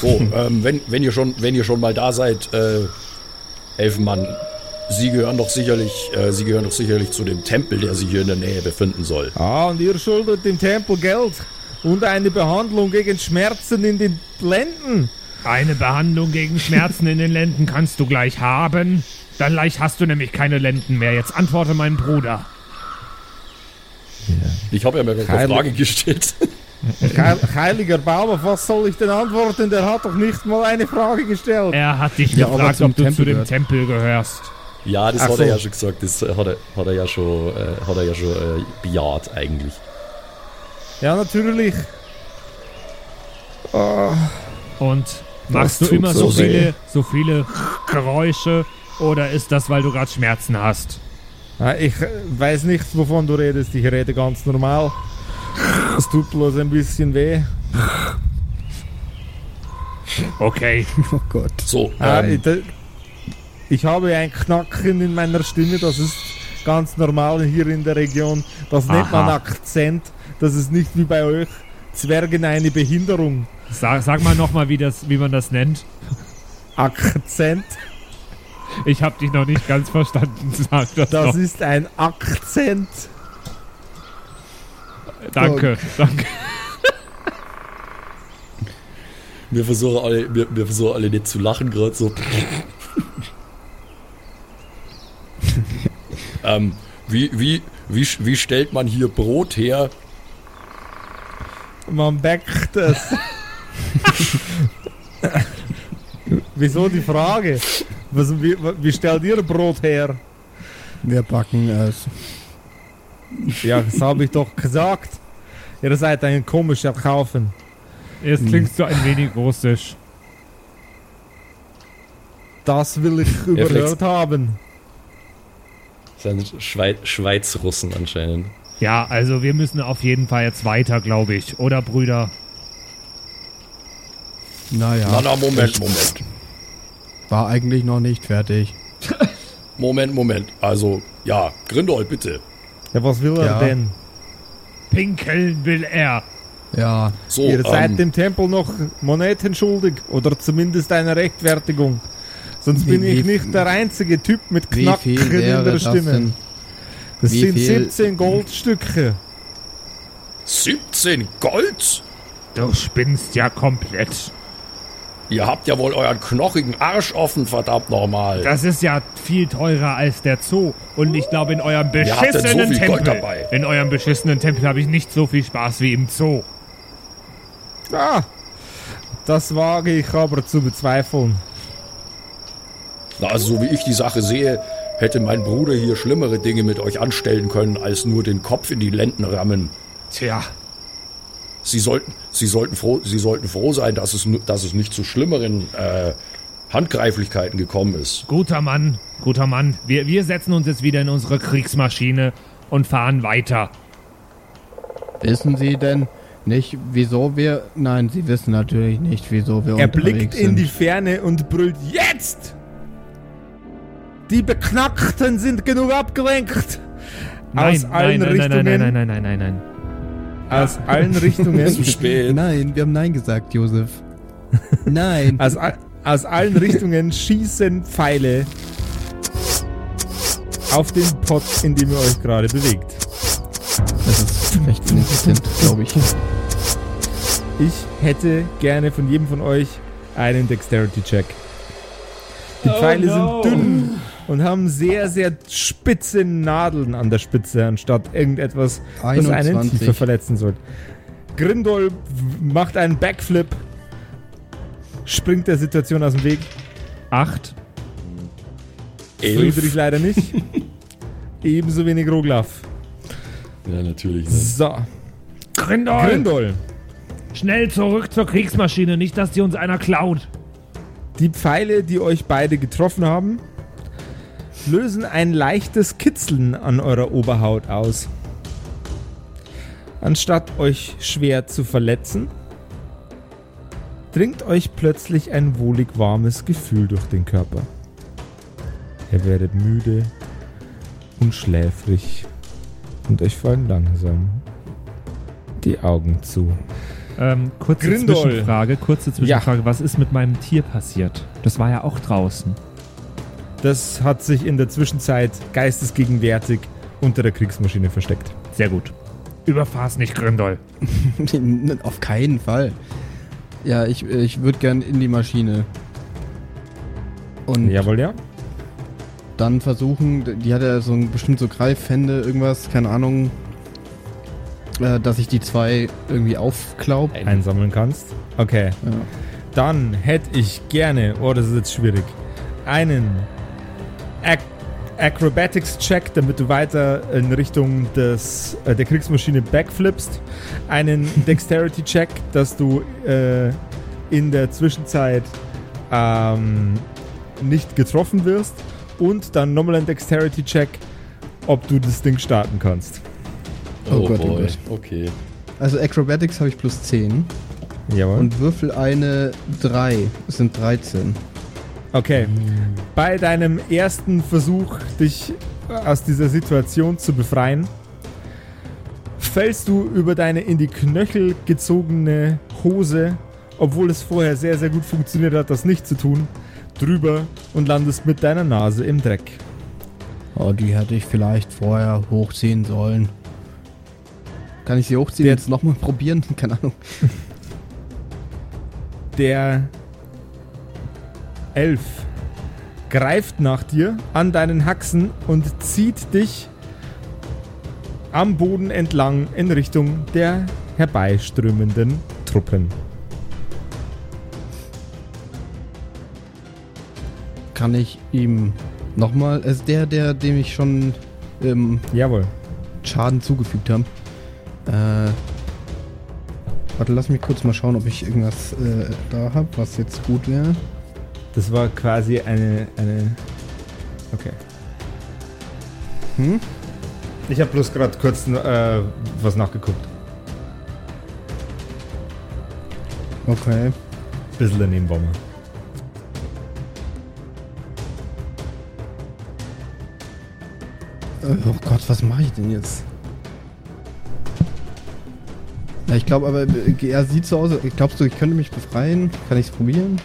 So, ähm, wenn, wenn, ihr schon, wenn ihr schon mal da seid, äh, Elfenmann, Sie gehören doch sicherlich, äh, Sie gehören doch sicherlich zu dem Tempel, der sich hier in der Nähe befinden soll. Ah, und ihr schuldet dem Tempel Geld und eine Behandlung gegen Schmerzen in den Lenden. eine Behandlung gegen Schmerzen in den Lenden kannst du gleich haben. Dann gleich hast du nämlich keine Lenden mehr. Jetzt antworte mein Bruder. Ich habe ja mir eine Frage gestellt. Heil, heiliger Baum, auf was soll ich denn antworten? Der hat doch nicht mal eine Frage gestellt. Er hat dich Ja, gefragt, ob du Tempel zu dem gehört. Tempel gehörst. Ja, das Ach hat so. er ja schon gesagt. Das hat er, hat er ja schon, äh, hat er ja schon äh, bejaht eigentlich. Ja, natürlich. Und machst du tut immer so so viele, so viele Geräusche oder ist das, weil du gerade Schmerzen hast? Ja, ich äh, weiß nicht, wovon du redest. Ich rede ganz normal. Es tut bloß ein bisschen weh. Okay. Oh Gott. So, Ah, ähm, ich, habe ein Knacken in meiner Stimme, das ist ganz normal hier in der Region. Das nennt man Aha. Akzent. Das ist nicht wie bei euch. Zwergen eine Behinderung. Sag, sag mal nochmal, wie, das- wie man das nennt. Akzent. Ich habe dich noch nicht ganz verstanden. Sag das, Das noch. ist ein Akzent. Danke, danke. wir, versuchen alle, wir, wir versuchen alle nicht zu lachen gerade so. ähm, wie, wie, wie, wie stellt man hier Brot her? Man backt es. Wieso die Frage? Was, wie, wie stellt ihr Brot her? Wir backen es. Ja, das habe ich doch gesagt. Ihr seid ein komischer Kaufen. Jetzt klingst du ein wenig russisch. Das will ich überhört haben. Das sind Schweiz, Schweizrussen anscheinend. Ja, also wir müssen auf jeden Fall jetzt weiter, glaube ich. Oder Brüder? Naja, Na, na, Moment, Moment. War eigentlich noch nicht fertig. Moment, Moment. Also, ja, Grindol, bitte. Ja, was will er Ja. denn? Pinkeln will er. Ja, So, Ihr seid ähm, dem Tempel noch Moneten schuldig oder zumindest eine Rechtfertigung. Sonst Wie- bin ich nicht der einzige Typ mit wie Knacken viel in wäre der das Stimme. denn? Das Wie sind viel- 17 Goldstücke. 17 Gold? Du spinnst ja komplett. Ihr habt ja wohl euren knochigen Arsch offen, verdammt nochmal. Das ist ja viel teurer als der Zoo. Und ich glaube, in eurem so beschissenen viel Gold Tempel. dabei? In eurem beschissenen Tempel habe ich nicht so viel Spaß wie im Zoo. Ah, das wage ich aber zu bezweifeln. Na, also, so wie ich die Sache sehe, hätte mein Bruder hier schlimmere Dinge mit euch anstellen können, als nur den Kopf in die Lenden rammen. Tja, Sie sollten, Sie sollten, froh, Sie sollten froh sein, dass es, dass es nicht zu schlimmeren äh, Handgreiflichkeiten gekommen ist. guter Mann, guter Mann. Wir, wir setzen uns jetzt wieder in unsere Kriegsmaschine und fahren weiter. Wissen Sie denn nicht, wieso wir... Nein, Sie wissen natürlich nicht, wieso wir Er blickt sind. in die Ferne und brüllt jetzt! Die Beknackten sind genug abgelenkt! Aus allen nein, nein, Richtungen. nein, nein, nein, nein, nein, nein, nein. Aus allen Richtungen. Zu spät. Nein, wir haben Nein gesagt, Josef. Nein. Aus, aus allen Richtungen schießen Pfeile auf den Pott, in dem ihr euch gerade bewegt. Das ist recht ineffizient, glaube ich. Ich hätte gerne von jedem von euch einen Dexterity-Check. Die Pfeile sind dünn und haben sehr, sehr spitze Nadeln an der Spitze, anstatt irgendetwas, das einen 21. tiefer verletzen soll. Grindol macht einen Backflip, springt der Situation aus dem Weg. Acht. Elf. Friedrich leider nicht. Ebenso wenig Roglaf. Ja, natürlich. Ne? So, Grindol, Grindol. schnell zurück zur Kriegsmaschine, nicht, dass die uns einer klaut. Die Pfeile, die euch beide getroffen haben, lösen ein leichtes Kitzeln an eurer Oberhaut aus. Anstatt euch schwer zu verletzen, dringt euch plötzlich ein wohlig warmes Gefühl durch den Körper. Ihr werdet müde und schläfrig und euch fallen langsam die Augen zu. Ähm, kurze Grindol. Zwischenfrage, kurze Zwischenfrage. Was ist mit meinem Tier passiert? Das war ja auch draußen. Das hat sich in der Zwischenzeit geistesgegenwärtig unter der Kriegsmaschine versteckt. Sehr gut. Überfahr's nicht, Grindol. Auf keinen Fall. Ja, ich, ich würde gern in die Maschine. Und Jawohl, ja. dann versuchen, die hat ja so ein bestimmt so Greifhände, irgendwas, keine Ahnung, äh, dass ich die zwei irgendwie aufklaub. Einsammeln kannst. Okay. Ja. Dann hätte ich gerne, oh, das ist jetzt schwierig, einen Ac Acrobatics-Check, damit du weiter in Richtung des, äh, der Kriegsmaschine backflippst. Einen Dexterity-Check, dass du äh, in der Zwischenzeit ähm, nicht getroffen wirst. Und dann nochmal ein Dexterity-Check, ob du das Ding starten kannst. Oh Gott, oh boy. Gott. Okay. Also Acrobatics habe ich plus 10 Jawohl. und Würfel eine 3. Das sind 13. Okay. Bei deinem ersten Versuch, dich aus dieser Situation zu befreien, fällst du über deine in die Knöchel gezogene Hose, obwohl es vorher sehr, sehr gut funktioniert hat, das nicht zu tun, drüber und landest mit deiner Nase im Dreck. Oh, die hätte ich vielleicht vorher hochziehen sollen. Kann ich sie hochziehen Der- jetzt nochmal probieren? Keine Ahnung. Der Elf greift nach dir an deinen Haxen und zieht dich am Boden entlang in Richtung der herbeiströmenden Truppen. Kann ich ihm nochmal. Ist der, der, dem ich schon ähm, Jawohl. Schaden zugefügt habe. Äh. Warte, lass mich kurz mal schauen, ob ich irgendwas äh, da habe, was jetzt gut wäre. Das war quasi eine. eine okay. Hm? Ich habe bloß gerade kurz äh, was nachgeguckt. Okay. Bisschen daneben war man. Äh, oh Gott, was mache ich denn jetzt? Ja, ich glaube aber, äh, er sieht so aus. Glaubst du, ich könnte mich befreien? Kann ich es probieren?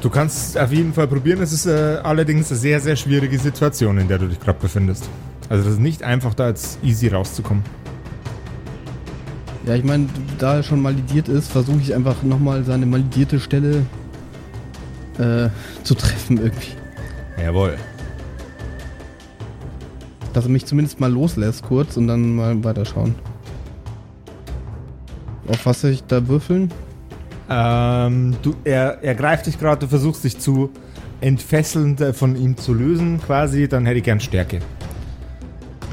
Du kannst auf jeden Fall probieren. Es ist äh, allerdings eine sehr, sehr schwierige Situation, in der du dich gerade befindest. Also das ist nicht einfach, da jetzt easy rauszukommen. Ja, ich meine, da er schon malidiert ist, versuche ich einfach nochmal seine malidierte Stelle äh, zu treffen irgendwie. Jawohl. Dass er mich zumindest mal loslässt kurz und dann mal weiterschauen. Auf was soll ich da würfeln? Ähm, du, er, er greift dich gerade, du versuchst dich zu entfesseln, äh, von ihm zu lösen, quasi. Dann hätte ich gern Stärke.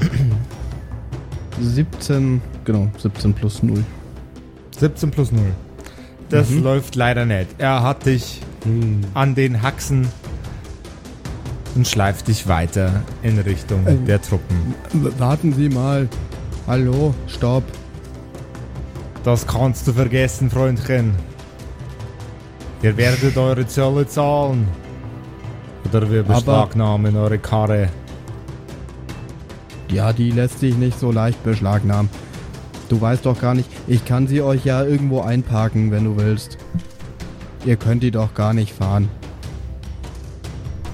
17, genau, 17 plus 0. 17 plus 0. Das Mhm. läuft leider nicht. Er hat dich an den Haxen und schleift dich weiter in Richtung Ähm. der Truppen. Warten Sie mal. Hallo, stopp. Das kannst du vergessen, Freundchen. Ihr werdet eure Zölle zahlen. Oder wir Aber- beschlagnahmen eure Karre. Ja, die lässt sich nicht so leicht beschlagnahmen. Du weißt doch gar nicht, ich kann sie euch ja irgendwo einparken, wenn du willst. Ihr könnt die doch gar nicht fahren.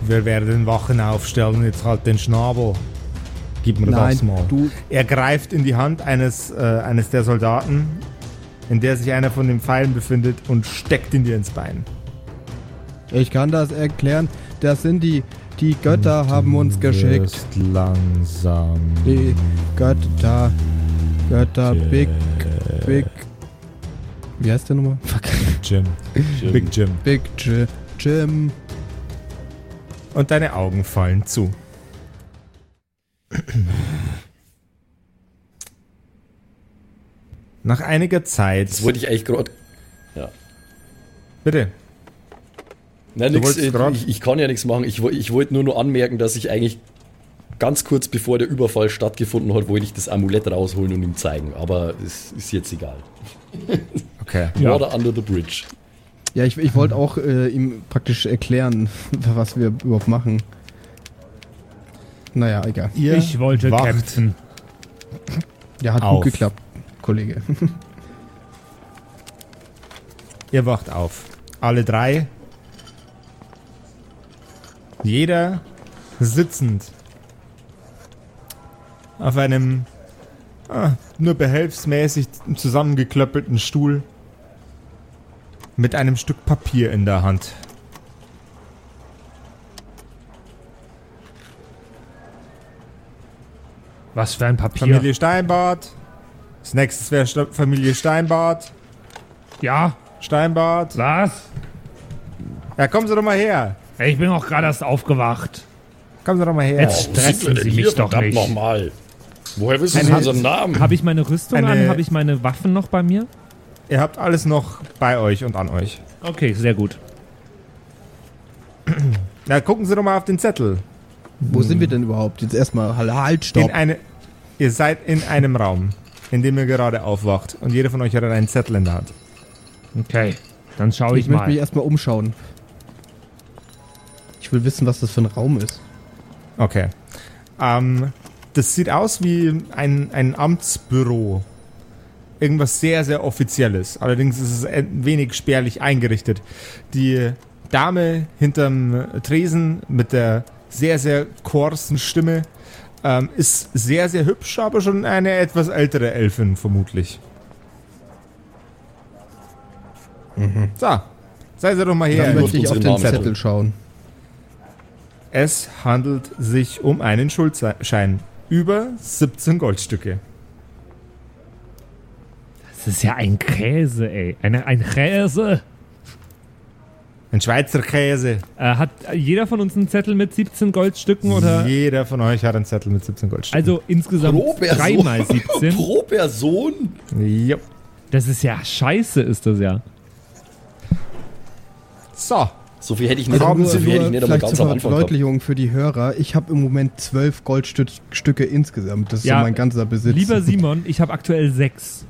Wir werden Wachen aufstellen, jetzt halt den Schnabel. Gib mir Nein, das mal. du, Er greift in die Hand eines, äh, eines der Soldaten, in der sich einer von den Pfeilen befindet, und steckt ihn dir ins Bein. ich kann das erklären. Das sind die, die Götter haben uns geschickt. Langsam. Die Götter, Götter, Big, Big, wie heißt der nochmal? Fuck. Jim. Big Jim. Big Jim. Und deine Augen fallen zu. Nach einiger Zeit. Das wollte ich eigentlich gerade. Bitte. Nein, nix, äh, ich, ich kann ja nichts machen. Ich, ich wollte nur noch anmerken, dass ich eigentlich ganz kurz bevor der Überfall stattgefunden hat, wollte ich das Amulett rausholen und ihm zeigen. Aber es ist jetzt egal. Okay. Water under the bridge. Ja, ich, ich wollte auch äh, ihm praktisch erklären, was wir überhaupt machen. Naja, egal. Ihr Ich wollte wacht kämpfen. Ja, hat Auf. gut geklappt, Kollege. Ihr wacht auf. Alle drei. Jeder sitzend. Auf einem ah, nur behelfsmäßig zusammengeklöppelten Stuhl. Mit einem Stück Papier in der Hand. Was für ein Papier. Familie Steinbart. Das nächste wäre Familie Steinbart. Ja, Steinbart. was? Ja, kommen Sie doch mal her. Ich bin auch gerade erst aufgewacht. Kommen Sie doch mal her. Jetzt stressen Sie hier, mich doch nicht. nochmal? Woher wissen Sie Eine- unseren Namen? Habe ich meine Rüstung Eine- an? Habe ich meine Waffen noch bei mir? Ihr habt alles noch bei euch und an euch. Okay, sehr gut. Na, gucken Sie doch mal auf den Zettel. Wo sind wir denn überhaupt? Jetzt erstmal, halt, halt, stopp. In eine, ihr seid in einem Raum, in dem ihr gerade aufwacht. Und jeder von euch hat einen Zettel in der Hand. Okay, dann schaue ich ich, möchte mich mal. erstmal umschauen. Ich will wissen, was das für ein Raum ist. Okay. Ähm, das sieht aus wie ein, ein Amtsbüro. Irgendwas sehr, sehr Offizielles. Allerdings ist es ein wenig spärlich eingerichtet. Die Dame hinterm Tresen mit der sehr, sehr korsen Stimme ähm, ist sehr, sehr hübsch, aber schon eine etwas ältere Elfin vermutlich. So, sei sie doch mal her. Dann Ja, möchte ich auf den Zettel schauen. Es handelt sich um einen Schuldschein. Über 17 Goldstücke. Das ist ja ein Käse, ey. Eine, ein Käse. Ein Schweizer Käse. Äh, hat jeder von uns einen Zettel mit 17 Goldstücken oder? Jeder von euch hat einen Zettel mit 17 Goldstücken. Also insgesamt Pro Person. 3 mal 17. Pro Person? Jo. Das ist ja scheiße, ist das ja. So. So viel hätte ich nicht, Haben so Sie viel hätte ich nicht vielleicht ganz zur am Anfang gehabt. Verdeutlichung für die Hörer. Ich habe im Moment zwölf Goldstücke insgesamt. Das ist Ja, so mein ganzer Besitz. Lieber Simon, ich habe aktuell 6.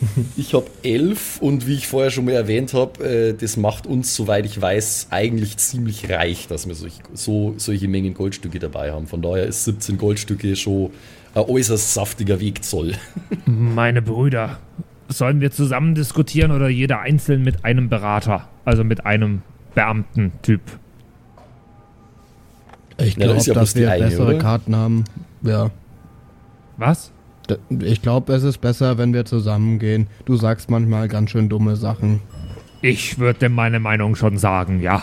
Ich habe elf und wie ich vorher schon mal erwähnt habe, äh, das macht uns, soweit ich weiß, eigentlich ziemlich reich, dass wir solch, so, solche Mengen Goldstücke dabei haben. Von daher ist 17 Goldstücke schon ein äußerst saftiger Wegzoll. Meine Brüder, sollen wir zusammen diskutieren oder jeder einzeln mit einem Berater? Also mit einem Beamten-Typ. ich glaube, ja dass die wir eine, bessere oder? Karten haben. Ja. Was? Ich glaube, es ist besser, wenn wir zusammengehen. Du sagst manchmal ganz schön dumme Sachen. Ich würde meine Meinung schon sagen, ja.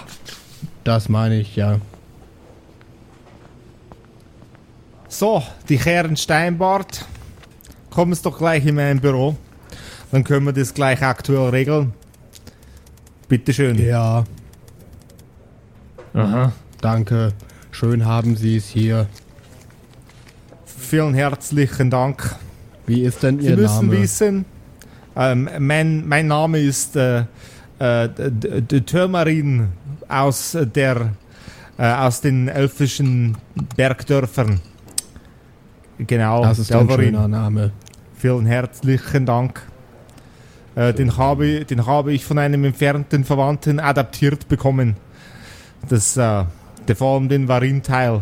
Das meine ich, ja. So, die Herren Steinbart. Kommen Sie doch gleich in mein Büro. Dann können wir das gleich aktuell regeln. Bitteschön. Ja, Aha. danke. Schön haben Sie es hier. Vielen herzlichen Dank. Wie ist denn Sie Ihr müssen Name? wissen, ähm, mein, mein Name ist äh, äh, Türmarin aus der äh, aus den elfischen Bergdörfern. Genau, Das ist ein Delverin. schöner Name. Vielen herzlichen Dank. Äh, den, habe, den habe ich von einem entfernten Verwandten adaptiert bekommen. Das, äh, der vor allem den Varin-Teil.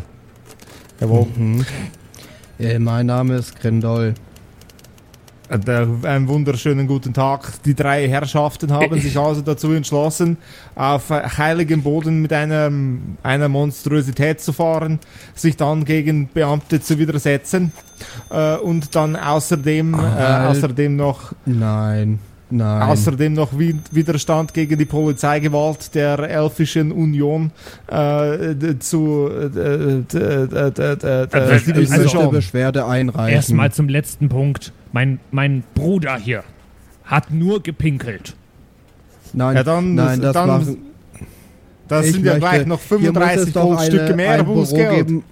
Jawohl. Mhm. Äh, mein Name ist Grindol. Äh, Einen wunderschönen guten Tag. Die drei Herrschaften haben sich also dazu entschlossen, auf heiligem Boden mit einer, einer Monstrosität zu fahren, sich dann gegen Beamte zu widersetzen äh, und dann außerdem, äh, Halt. außerdem noch Nein, nein. Außerdem noch Wi- Widerstand gegen die Polizeigewalt der Elfischen Union äh, zu äh, Also, also-. Beschwerde einreichen. Erstmal zum letzten Punkt. Mein, mein Bruder hier hat nur gepinkelt. Nein, Ja, dann, nein, das dann machen. das sind ja möchte- gleich noch hier muss es 35 doch Goldstücke mehr Büro Bußgeld. geben.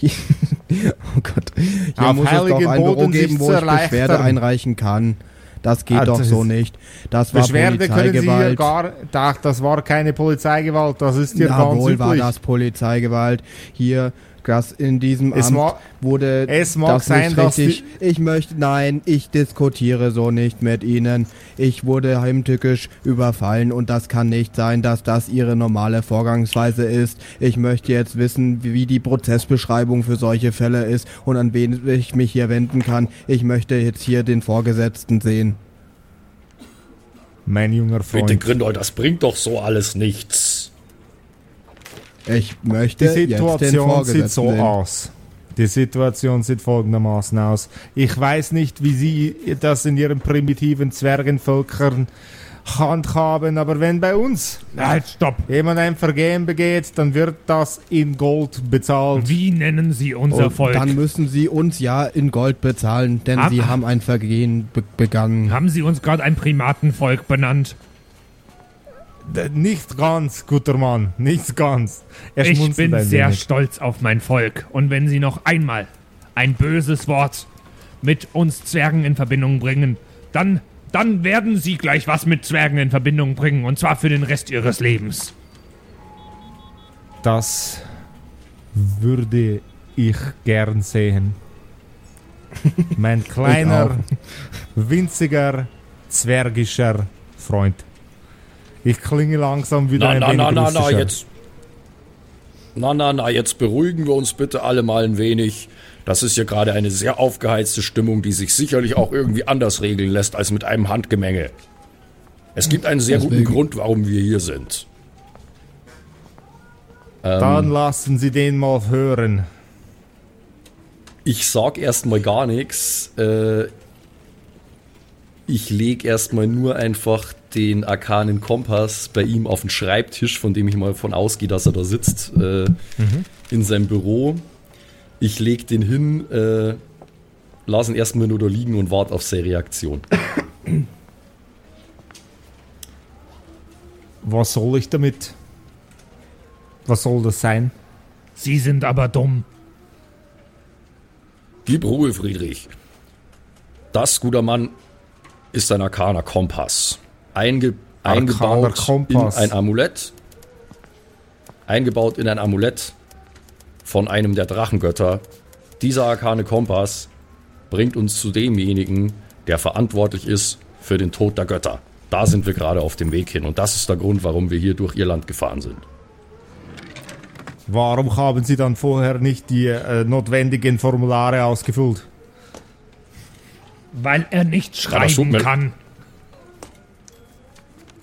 oh Gott. Hier Auf muss es doch ein Büro Boden sich geben, wo ich. Beschwerde einreichen kann. Das geht Ah, doch das so ist- nicht. Das war Beschwerde Polizeigewalt. gar. Ach, das war keine Polizeigewalt, das ist hier ganz Jawohl war üblich. das Polizeigewalt. Hier, das in diesem Es Amt wurde es mag das sein, nicht dass richtig. Ich möchte, nein, ich diskutiere so nicht mit Ihnen. Ich wurde heimtückisch überfallen und das kann nicht sein, dass das Ihre normale Vorgangsweise ist. Ich möchte jetzt wissen, wie die Prozessbeschreibung für solche Fälle ist und an wen ich mich hier wenden kann. Ich möchte jetzt hier den Vorgesetzten sehen. Mein junger Bitte, Freund. Grindol, das bringt doch so alles nichts. Ich möchte Die jetzt den Situation sieht so aus. Die Situation sieht folgendermaßen aus. Ich weiß nicht, wie Sie das in Ihren primitiven Zwergenvölkern handhaben, aber wenn bei uns Halt, stopp. jemand ein Vergehen begeht, dann wird das in Gold bezahlt. Wie nennen Sie unser Und Volk? dann müssen Sie uns ja in Gold bezahlen, denn Hab- Sie haben ein Vergehen be begangen. Haben Sie uns gerade ein Primatenvolk benannt? Nicht ganz, guter Mann, nicht ganz. Er Ich bin sehr wenig. stolz auf mein Volk. Und wenn Sie noch einmal ein böses Wort mit uns Zwergen in Verbindung bringen, dann, dann werden Sie gleich was mit Zwergen in Verbindung bringen. Und zwar für den Rest Ihres Lebens. Das würde ich gern sehen. Mein kleiner, winziger, zwergischer Freund. Ich klinge langsam wieder Na, ein na, wenig na, na, na, jetzt. Na, na, na, jetzt beruhigen wir uns bitte alle mal ein wenig. Das ist hier gerade eine sehr aufgeheizte Stimmung, die sich sicherlich auch irgendwie anders regeln lässt als mit einem Handgemenge. Es gibt einen sehr guten Deswegen- Grund, warum wir hier sind. Dann lassen Sie den mal hören. Ich sag erstmal gar nichts. Äh, ich leg erstmal nur einfach den arkanen Kompass bei ihm auf den Schreibtisch, von dem ich mal von ausgehe, dass er da sitzt, äh, in seinem Büro. Ich leg den hin, äh, lass ihn erstmal nur da liegen und warte auf seine Reaktion. Was soll ich damit? Was soll das sein? Sie sind aber dumm. Gib Ruhe, Friedrich. Das, guter Mann, ist ein arkaner Kompass. Einge Arkaner eingebaut Kompass. in ein Amulett. Eingebaut in ein Amulett von einem der Drachengötter. Dieser arkane Kompass bringt uns zu demjenigen, der verantwortlich ist für den Tod der Götter. Da sind wir gerade auf dem Weg hin und das ist der Grund, warum wir hier durch ihr Land gefahren sind. Warum haben Sie dann vorher nicht die äh, notwendigen Formulare ausgefüllt? Weil er nicht schreiben mir- kann.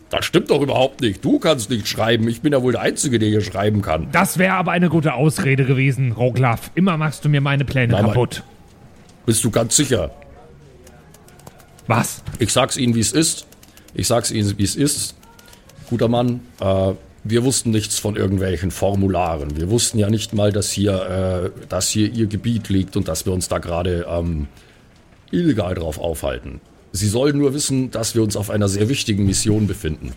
Das stimmt doch überhaupt nicht. Du kannst nicht schreiben. Ich bin ja wohl der Einzige, der hier schreiben kann. Das wäre aber eine gute Ausrede gewesen, Roglaf. Immer machst du mir meine Pläne Na, mein- kaputt. Bist du ganz sicher? Was? Ich sag's Ihnen, wie es ist. Ich sag's Ihnen, wie es ist. Guter Mann, äh, wir wussten nichts von irgendwelchen Formularen. Wir wussten ja nicht mal, dass hier, äh, dass hier Ihr Gebiet liegt und dass wir uns da gerade ähm, illegal drauf aufhalten. Sie sollen nur wissen, dass wir uns auf einer sehr wichtigen Mission befinden.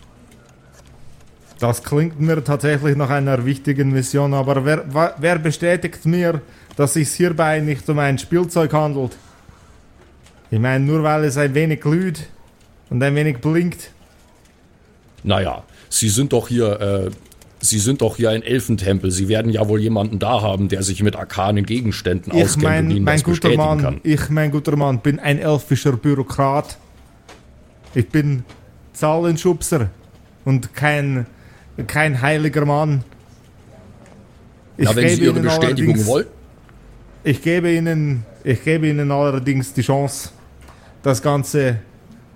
Das klingt mir tatsächlich nach einer wichtigen Mission, aber wer, wer bestätigt mir, dass es hierbei nicht um ein Spielzeug handelt? Ich meine, nur weil es ein wenig glüht und ein wenig blinkt. Naja, Sie sind doch hier, äh, Sie sind doch hier ein Elfentempel. Sie werden ja wohl jemanden da haben, der sich mit arkanen Gegenständen Ich, auskennt und mein, Ihnen mein das guter Mann, kann. ich, mein guter Mann, bin ein elfischer Bürokrat. Ich bin Zahlenschubser und kein, kein heiliger Mann. Ich Na, wenn Sie Ihre Ihnen Bestätigung wollen. Ich gebe Ihnen, ich gebe Ihnen allerdings die Chance, das Ganze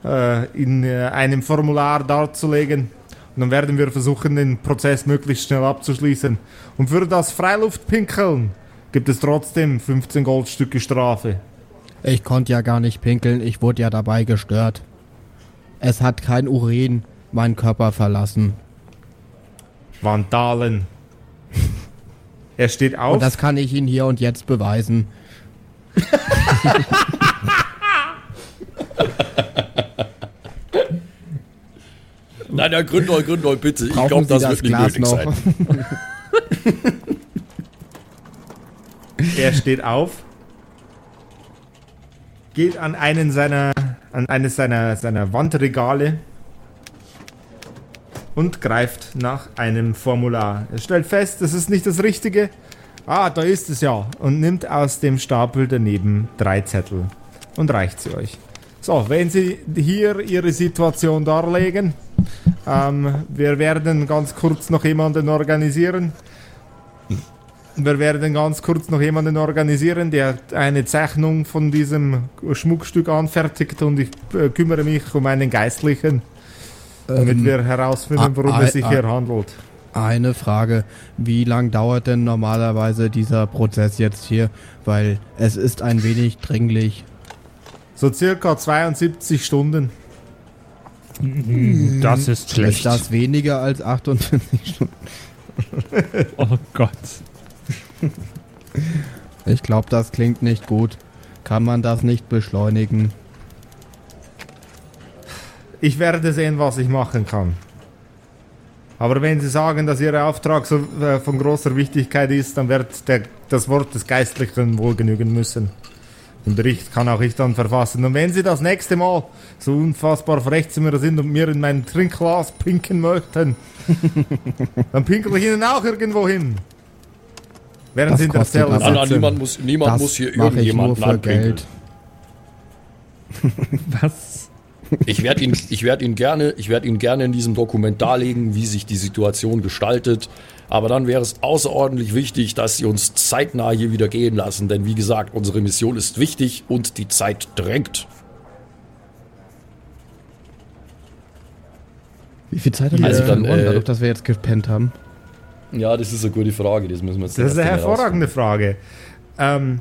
äh, in äh, einem Formular darzulegen. Und dann werden wir versuchen, den Prozess möglichst schnell abzuschließen. Und für das Freiluftpinkeln gibt es trotzdem 15 Goldstücke Strafe. Ich konnte ja gar nicht pinkeln, ich wurde ja dabei gestört. Es hat kein Urin meinen Körper verlassen. Vandalen. Er steht auf. Und das kann ich Ihnen hier und jetzt beweisen. Nein, Herr Gründol, Gründol, bitte. Ich Brauchen glaube, Sie das, das wird nicht Glas nötig noch? sein. Er steht auf, geht an einen seiner an eines seiner, seiner Wandregale und greift nach einem Formular. Er stellt fest, das ist nicht das Richtige. Ah, da ist es ja. Und nimmt aus dem Stapel daneben drei Zettel und reicht sie euch. So, wenn Sie hier Ihre Situation darlegen, ähm, wir werden ganz kurz noch jemanden organisieren. Wir werden ganz kurz noch jemanden organisieren, der eine Zeichnung von diesem Schmuckstück anfertigt und ich äh, kümmere mich um einen Geistlichen, damit Ähm, wir herausfinden, worum es sich hier handelt. Eine Frage, wie lang dauert denn normalerweise dieser Prozess jetzt hier? Weil es ist ein wenig dringlich. So circa 72 Stunden. Das ist Ist schlecht. das weniger als 48 Stunden? Oh Gott. Ich glaube, das klingt nicht gut. Kann man das nicht beschleunigen? Ich werde sehen, was ich machen kann. Aber wenn Sie sagen, dass Ihr Auftrag so äh, von großer Wichtigkeit ist, dann wird der, das Wort des Geistlichen wohl genügen müssen. Den Bericht kann auch ich dann verfassen. Und wenn Sie das nächste Mal so unfassbar frech zu mir sind und mir in mein Trinkglas pinken möchten, dann pinkel ich Ihnen auch irgendwo hin. Während Das Sie in der Zelle aber- Nein, nein, sitzen. niemand muss, niemand das muss hier ich irgendjemanden anpinkeln. Geld. Was? Ich werde ihn, ich werde ihn gerne, ich werde ihn gerne in diesem Dokument darlegen, wie sich die Situation gestaltet. Aber dann wäre es außerordentlich wichtig, dass Sie uns zeitnah hier wieder gehen lassen, denn wie gesagt, unsere Mission ist wichtig und die Zeit drängt. Wie viel Zeit haben wir Also dann, äh, dadurch, dass wir jetzt gepennt haben? Ja, das ist eine gute Frage. Das müssen wir jetzt Das ist eine hervorragende Frage. Ähm,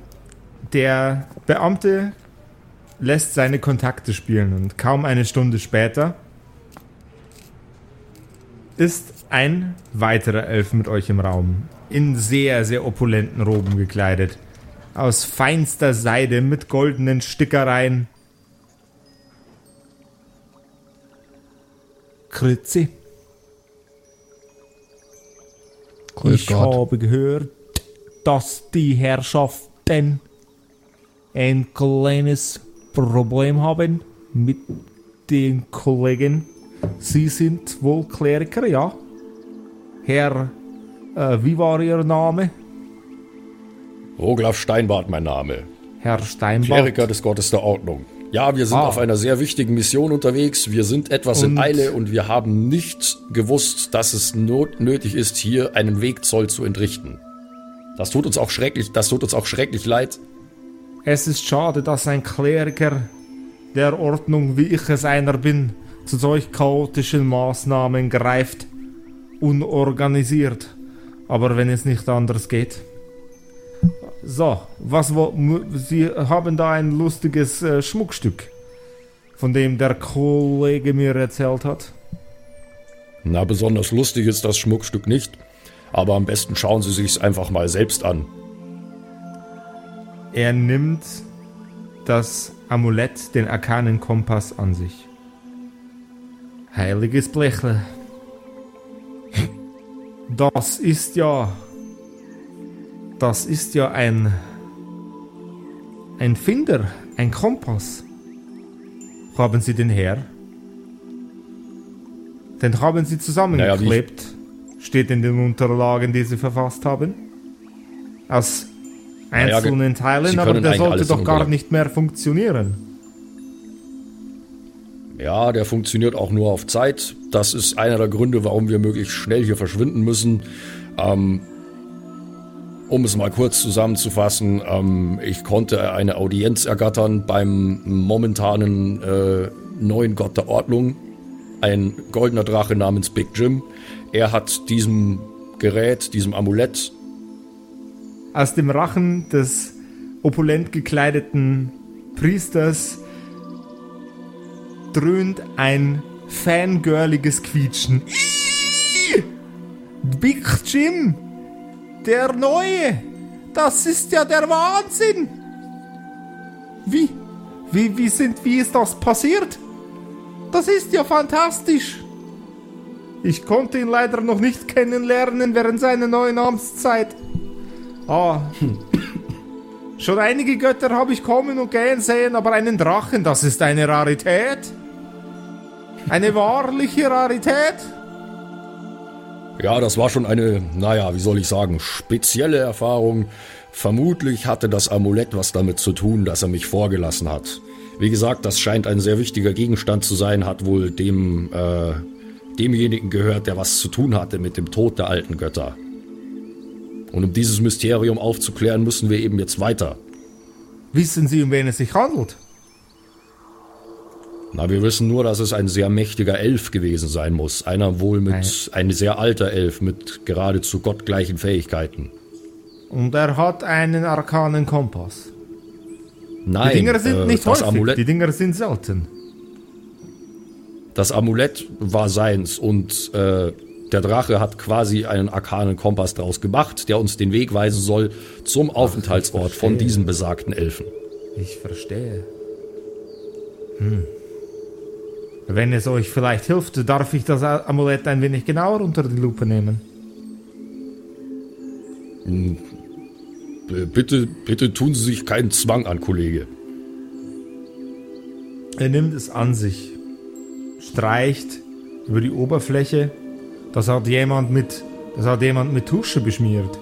der Beamte lässt seine Kontakte spielen und kaum eine Stunde später ist ein weiterer Elf mit euch im Raum. In sehr, sehr opulenten Roben gekleidet. Aus feinster Seide mit goldenen Stickereien. Grüezi. Grüß ich Gott. habe gehört, dass die Herrschaften ein kleines Problem haben mit den Kollegen. Sie sind wohl Kleriker, ja? Herr, äh, wie war Ihr Name? Roglaf Steinbart mein Name. Herr Steinbach. Kleriker des Gottes der Ordnung. Ja, wir sind Ah. auf einer sehr wichtigen Mission unterwegs. Wir sind etwas in Und- Eile und wir haben nicht gewusst, dass es not nötig ist, hier einen Wegzoll zu entrichten. Das tut uns auch schrecklich, das tut uns auch schrecklich leid. Es ist schade, dass ein Kleriker der Ordnung, wie ich es einer bin, zu solch chaotischen Maßnahmen greift. Unorganisiert. Aber wenn es nicht anders geht. So, was wo, Sie haben da ein lustiges äh, Schmuckstück, von dem der Kollege mir erzählt hat. Na, besonders lustig ist das Schmuckstück nicht, aber am besten schauen Sie sich's einfach mal selbst an. Er nimmt das Amulett, den arkanen Kompass an sich. Heiliges Blechle. Das ist ja. Das ist ja ein. Ein Finder, ein Kompass. Haben Sie den her? Den haben Sie zusammengeklebt. Steht in den Unterlagen, die Sie verfasst haben. Aus Naja, einzelnen Teilen, aber der sollte doch gar nicht mehr funktionieren. Ja, der funktioniert auch nur auf Zeit. Das ist einer der Gründe, warum wir möglichst schnell hier verschwinden müssen. Ähm, um es mal kurz zusammenzufassen, ähm, ich konnte eine Audienz ergattern beim momentanen äh, neuen Gott der Ordnung, ein goldener Drache namens Big Jim. Er hat diesem Gerät, diesem Amulett, Aus dem Rachen des opulent gekleideten Priesters dröhnt ein fangirliges Quietschen. Big Jim! Der Neue! Das ist ja der Wahnsinn! Wie? Wie, wie sind, wie ist das passiert? Das ist ja fantastisch! Ich konnte ihn leider noch nicht kennenlernen während seiner neuen Amtszeit. Ah, Schon einige Götter habe ich kommen und gehen sehen, aber einen Drachen, das ist eine Rarität. Eine wahrliche Rarität. Ja, das war schon eine, naja, wie soll ich sagen, spezielle Erfahrung. Vermutlich hatte das Amulett was damit zu tun, dass er mich vorgelassen hat. Wie gesagt, das scheint ein sehr wichtiger Gegenstand zu sein, hat wohl dem, äh, demjenigen gehört, der was zu tun hatte mit dem Tod der alten Götter. Und um dieses Mysterium aufzuklären, müssen wir eben jetzt weiter. Wissen Sie, um wen es sich handelt? Na, wir wissen nur, dass es ein sehr mächtiger Elf gewesen sein muss. Einer wohl mit, Nein. ein sehr alter Elf mit geradezu gottgleichen Fähigkeiten. Und er hat einen arkanen Kompass. Nein, Die Dinger sind äh, nicht häufig, Amulett, die Dinger sind selten. das Amulett war seins und äh, der Drache hat quasi einen arkanen Kompass draus gemacht, der uns den Weg weisen soll zum Aufenthaltsort von verstehe. diesem besagten Elfen. Ich verstehe. Hm. Wenn es euch vielleicht hilft, darf ich das Amulett ein wenig genauer unter die Lupe nehmen. Äh, Bitte, bitte tun Sie sich keinen Zwang an, Kollege. Er nimmt es an sich, streicht über die Oberfläche. Das hat jemand mit, das hat jemand mit Tusche beschmiert.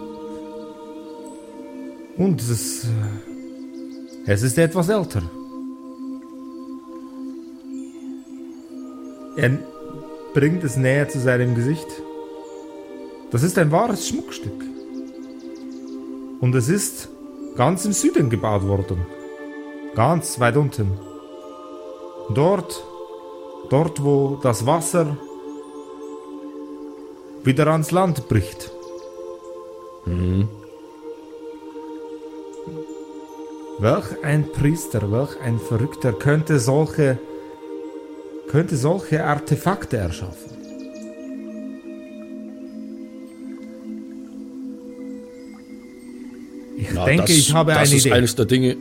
Und es äh, es ist etwas älter. Er bringt es näher zu seinem Gesicht. Das ist ein wahres Schmuckstück. Und es ist ganz im Süden gebaut worden. Ganz weit unten. Dort, dort wo das Wasser wieder ans Land bricht. Welch ein Priester, welch ein Verrückter könnte solche, könnte solche Artefakte erschaffen? Ich Na, denke, das, ich habe das eine ist Idee. eines der Dinge.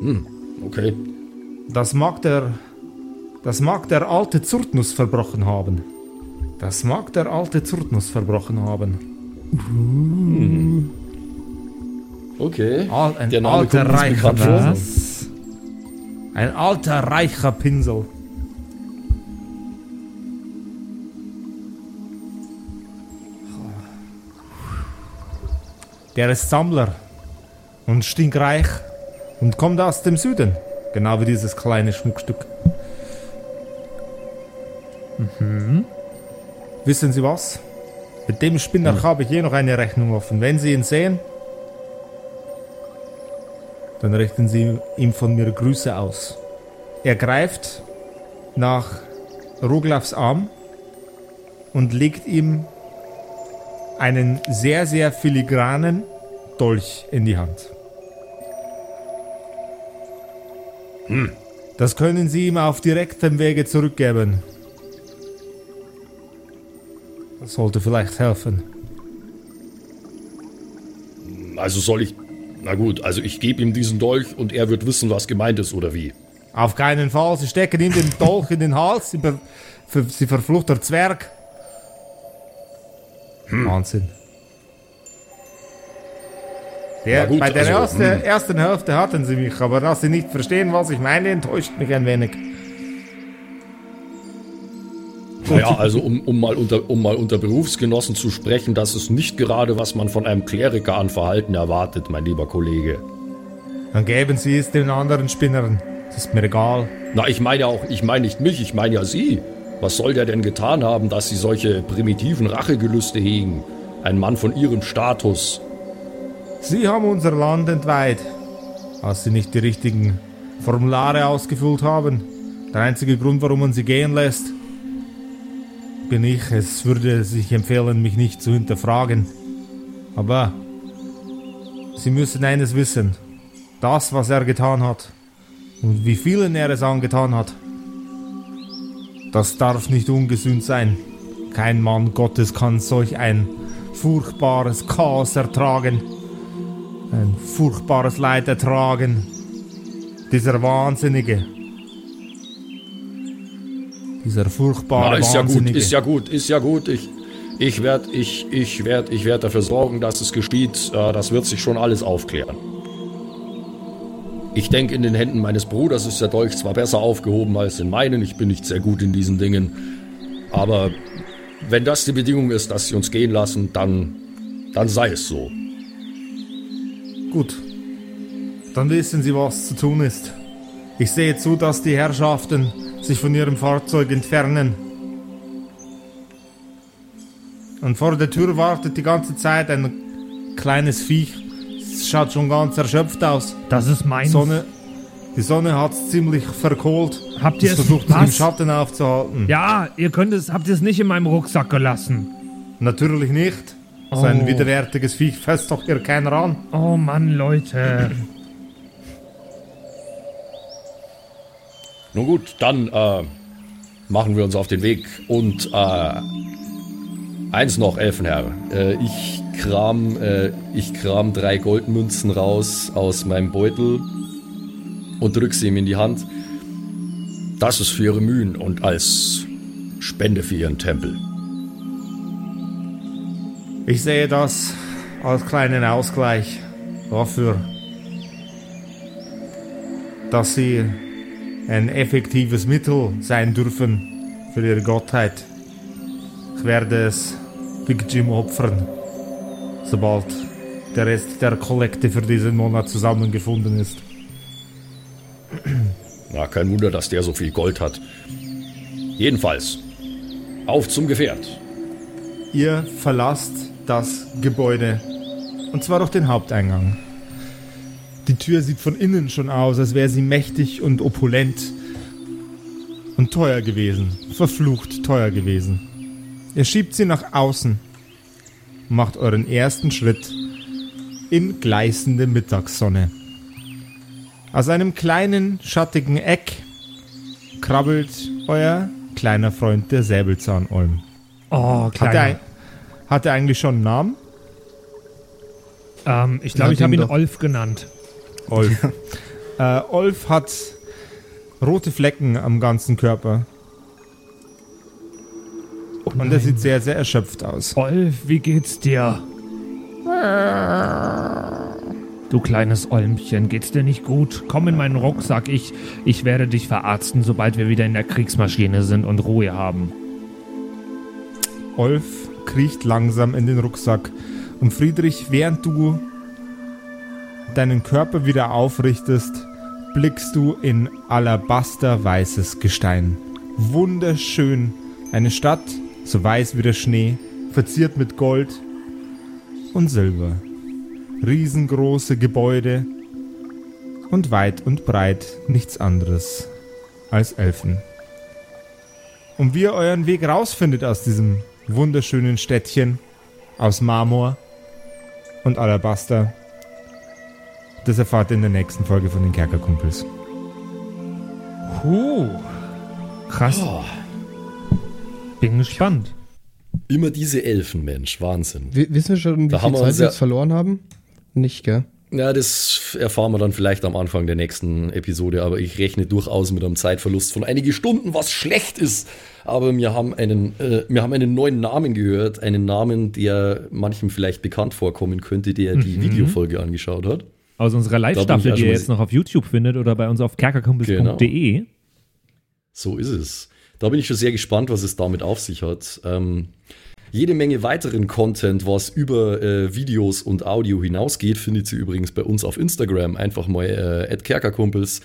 Hm, okay. Das mag der. Das mag der alte Zurtnus verbrochen haben. Das mag der alte Zurtnus verbrochen haben. Okay. Al ein Der Name alter reicher. Pinsel. Ein alter reicher Pinsel. Der ist Sammler und stinkreich und kommt aus dem Süden. Genau wie dieses kleine Schmuckstück. Mhm. Wissen Sie was? Mit dem Spinner habe ich je noch eine Rechnung offen. Wenn Sie ihn sehen, dann richten Sie ihm von mir Grüße aus. Er greift nach Roglavs Arm und legt ihm einen sehr, sehr filigranen Dolch in die Hand. Das können Sie ihm auf direktem Wege zurückgeben. Das sollte vielleicht helfen. Also soll ich. Na gut, also ich gebe ihm diesen Dolch und er wird wissen, was gemeint ist oder wie. Auf keinen Fall. Sie stecken ihm den Dolch in den Hals. Sie, sie verfluchter Zwerg. Wahnsinn. Der, gut, bei der also, ersten, hm. ersten Hälfte hatten sie mich, aber dass sie nicht verstehen, was ich meine, enttäuscht mich ein wenig. Naja, also um, um, mal unter, um mal unter Berufsgenossen zu sprechen, das ist nicht gerade, was man von einem Kleriker an Verhalten erwartet, mein lieber Kollege. Dann geben sie es den anderen Spinnern. Das ist mir egal. Na, ich meine ja auch, ich meine nicht mich, ich meine ja Sie. Was soll der denn getan haben, dass Sie solche primitiven Rachegelüste hegen? Ein Mann von Ihrem Status. Sie haben unser Land entweiht, als sie nicht die richtigen Formulare ausgefüllt haben. Der einzige Grund, warum man sie gehen lässt, bin ich. Es würde sich empfehlen, mich nicht zu hinterfragen. Aber Sie müssen eines wissen. Das, was er getan hat und wie vielen er es angetan hat, das darf nicht ungesühnt sein. Kein Mann Gottes kann solch ein furchtbares Chaos ertragen ein furchtbares Leid ertragen. Dieser Wahnsinnige. Dieser furchtbare Na, ist ja gut, ist ja gut, ist ja gut. Ich, ich werde ich, ich werd, ich werd dafür sorgen, dass es geschieht. Äh, Das wird sich schon alles aufklären. Ich denke, in den Händen meines Bruders ist der Dolch zwar besser aufgehoben als in meinen, ich bin nicht sehr gut in diesen Dingen, aber wenn das die Bedingung ist, dass sie uns gehen lassen, dann, dann sei es so. Gut. Dann wissen Sie, was zu tun ist. Ich sehe zu, dass die Herrschaften sich von ihrem Fahrzeug entfernen. Und vor der Tür wartet die ganze Zeit ein kleines Viech. Es schaut schon ganz erschöpft aus. Das ist mein. Sonne, die Sonne hat es ziemlich verkohlt. Habt ihr es es- versucht, sich im? Schatten aufzuhalten? Ja, ihr könnt es, habt ihr es nicht in meinem Rucksack gelassen. Natürlich nicht. So ein Oh. widerwärtiges Viech fasst doch hier keiner an. Oh Mann, Leute. Nun gut, dann äh, machen wir uns auf den Weg. Und äh, eins noch, Elfenherr. Äh, ich, kram, äh, ich kram drei Goldmünzen raus aus meinem Beutel und drück sie ihm in die Hand. Das ist für Ihre Mühen und als Spende für Ihren Tempel. Ich sehe das als kleinen Ausgleich dafür, dass sie ein effektives Mittel sein dürfen für ihre Gottheit. Ich werde es Big Jim opfern, sobald der Rest der Kollekte für diesen Monat zusammengefunden ist. Na, kein Wunder, dass der so viel Gold hat. Jedenfalls, auf zum Gefährt. Ihr verlasst das Gebäude. Und zwar durch den Haupteingang. Die Tür sieht von innen schon aus, als wäre sie mächtig und opulent. Und teuer gewesen. Verflucht teuer gewesen. Ihr schiebt sie nach außen. Macht euren ersten Schritt in gleißende Mittagssonne. Aus einem kleinen, schattigen Eck krabbelt euer kleiner Freund der Säbelzahnolm. Oh, Hat kleiner. er, hat er eigentlich schon einen Namen? ähm, ich glaube, ich habe ihn. Olf genannt. Olf. äh, Olf hat rote Flecken am ganzen Körper. Und er sieht sehr, sehr erschöpft aus. Olf, wie geht's dir? Du kleines Olmchen, geht's dir nicht gut? Komm in meinen Rucksack. Ich, ich werde dich verarzten, sobald wir wieder in der Kriegsmaschine sind und Ruhe haben. Olf kriecht langsam in den Rucksack. Und Friedrich, während du deinen Körper wieder aufrichtest, blickst du in alabasterweißes Gestein. Wunderschön. Eine Stadt, so weiß wie der Schnee, verziert mit Gold und Silber. Riesengroße Gebäude und weit und breit nichts anderes als Elfen. Und wie ihr euren Weg rausfindet aus diesem wunderschönen Städtchen aus Marmor und Alabaster, das erfahrt ihr in der nächsten Folge von den Kerkerkumpels. Puh. Krass. Bin gespannt. Immer diese Elfen, Mensch, Wahnsinn. W wissen wir schon, wie Da viel wir Zeit wir jetzt verloren haben? Nicht, gell? Ja, das erfahren wir dann vielleicht am Anfang der nächsten Episode, aber ich rechne durchaus mit einem Zeitverlust von einige Stunden, was schlecht ist. Aber wir haben einen, äh, wir haben einen neuen Namen gehört, einen Namen, der manchem vielleicht bekannt vorkommen könnte, der die Videofolge angeschaut hat. Aus unserer Live-Staffel, ich die ihr jetzt noch auf YouTube findet oder bei uns auf kerkerkumpels.de. So ist es. Da bin ich schon sehr gespannt, was es damit auf sich hat. Ähm, jede Menge weiteren Content, was über äh, Videos und Audio hinausgeht, findet ihr übrigens bei uns auf Instagram. Einfach mal äh, @kerkerkumpels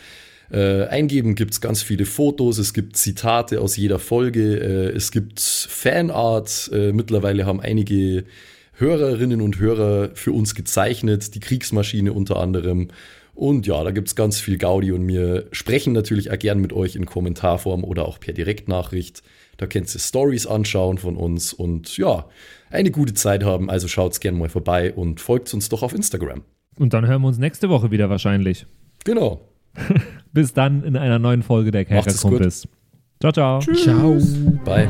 äh, eingeben, gibt es ganz viele Fotos, es gibt Zitate aus jeder Folge, äh, es gibt Fanart. Äh, mittlerweile haben einige Hörerinnen und Hörer für uns gezeichnet, die Kriegsmaschine unter anderem. Und ja, da gibt es ganz viel Gaudi und wir sprechen natürlich auch gern mit euch in Kommentarform oder auch per Direktnachricht. Da könnt ihr Stories anschauen von uns und ja, eine gute Zeit haben. Also schaut's gern mal vorbei und folgt uns doch auf Instagram. Und dann hören wir uns nächste Woche wieder wahrscheinlich. Genau. Bis dann in einer neuen Folge der. Kerkerkumpels. Ciao, ciao. Ciao. Bye.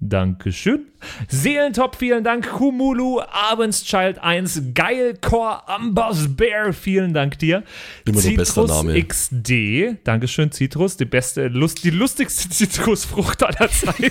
Dankeschön. Seelentop, vielen Dank. Humulu, Abendschild 1, Geilcore, Amboss Bear, vielen Dank dir. Immer nur bester Citrus Name. XD, Dankeschön, Citrus, die beste, Lust, die lustigste Zitrusfrucht aller Zeiten.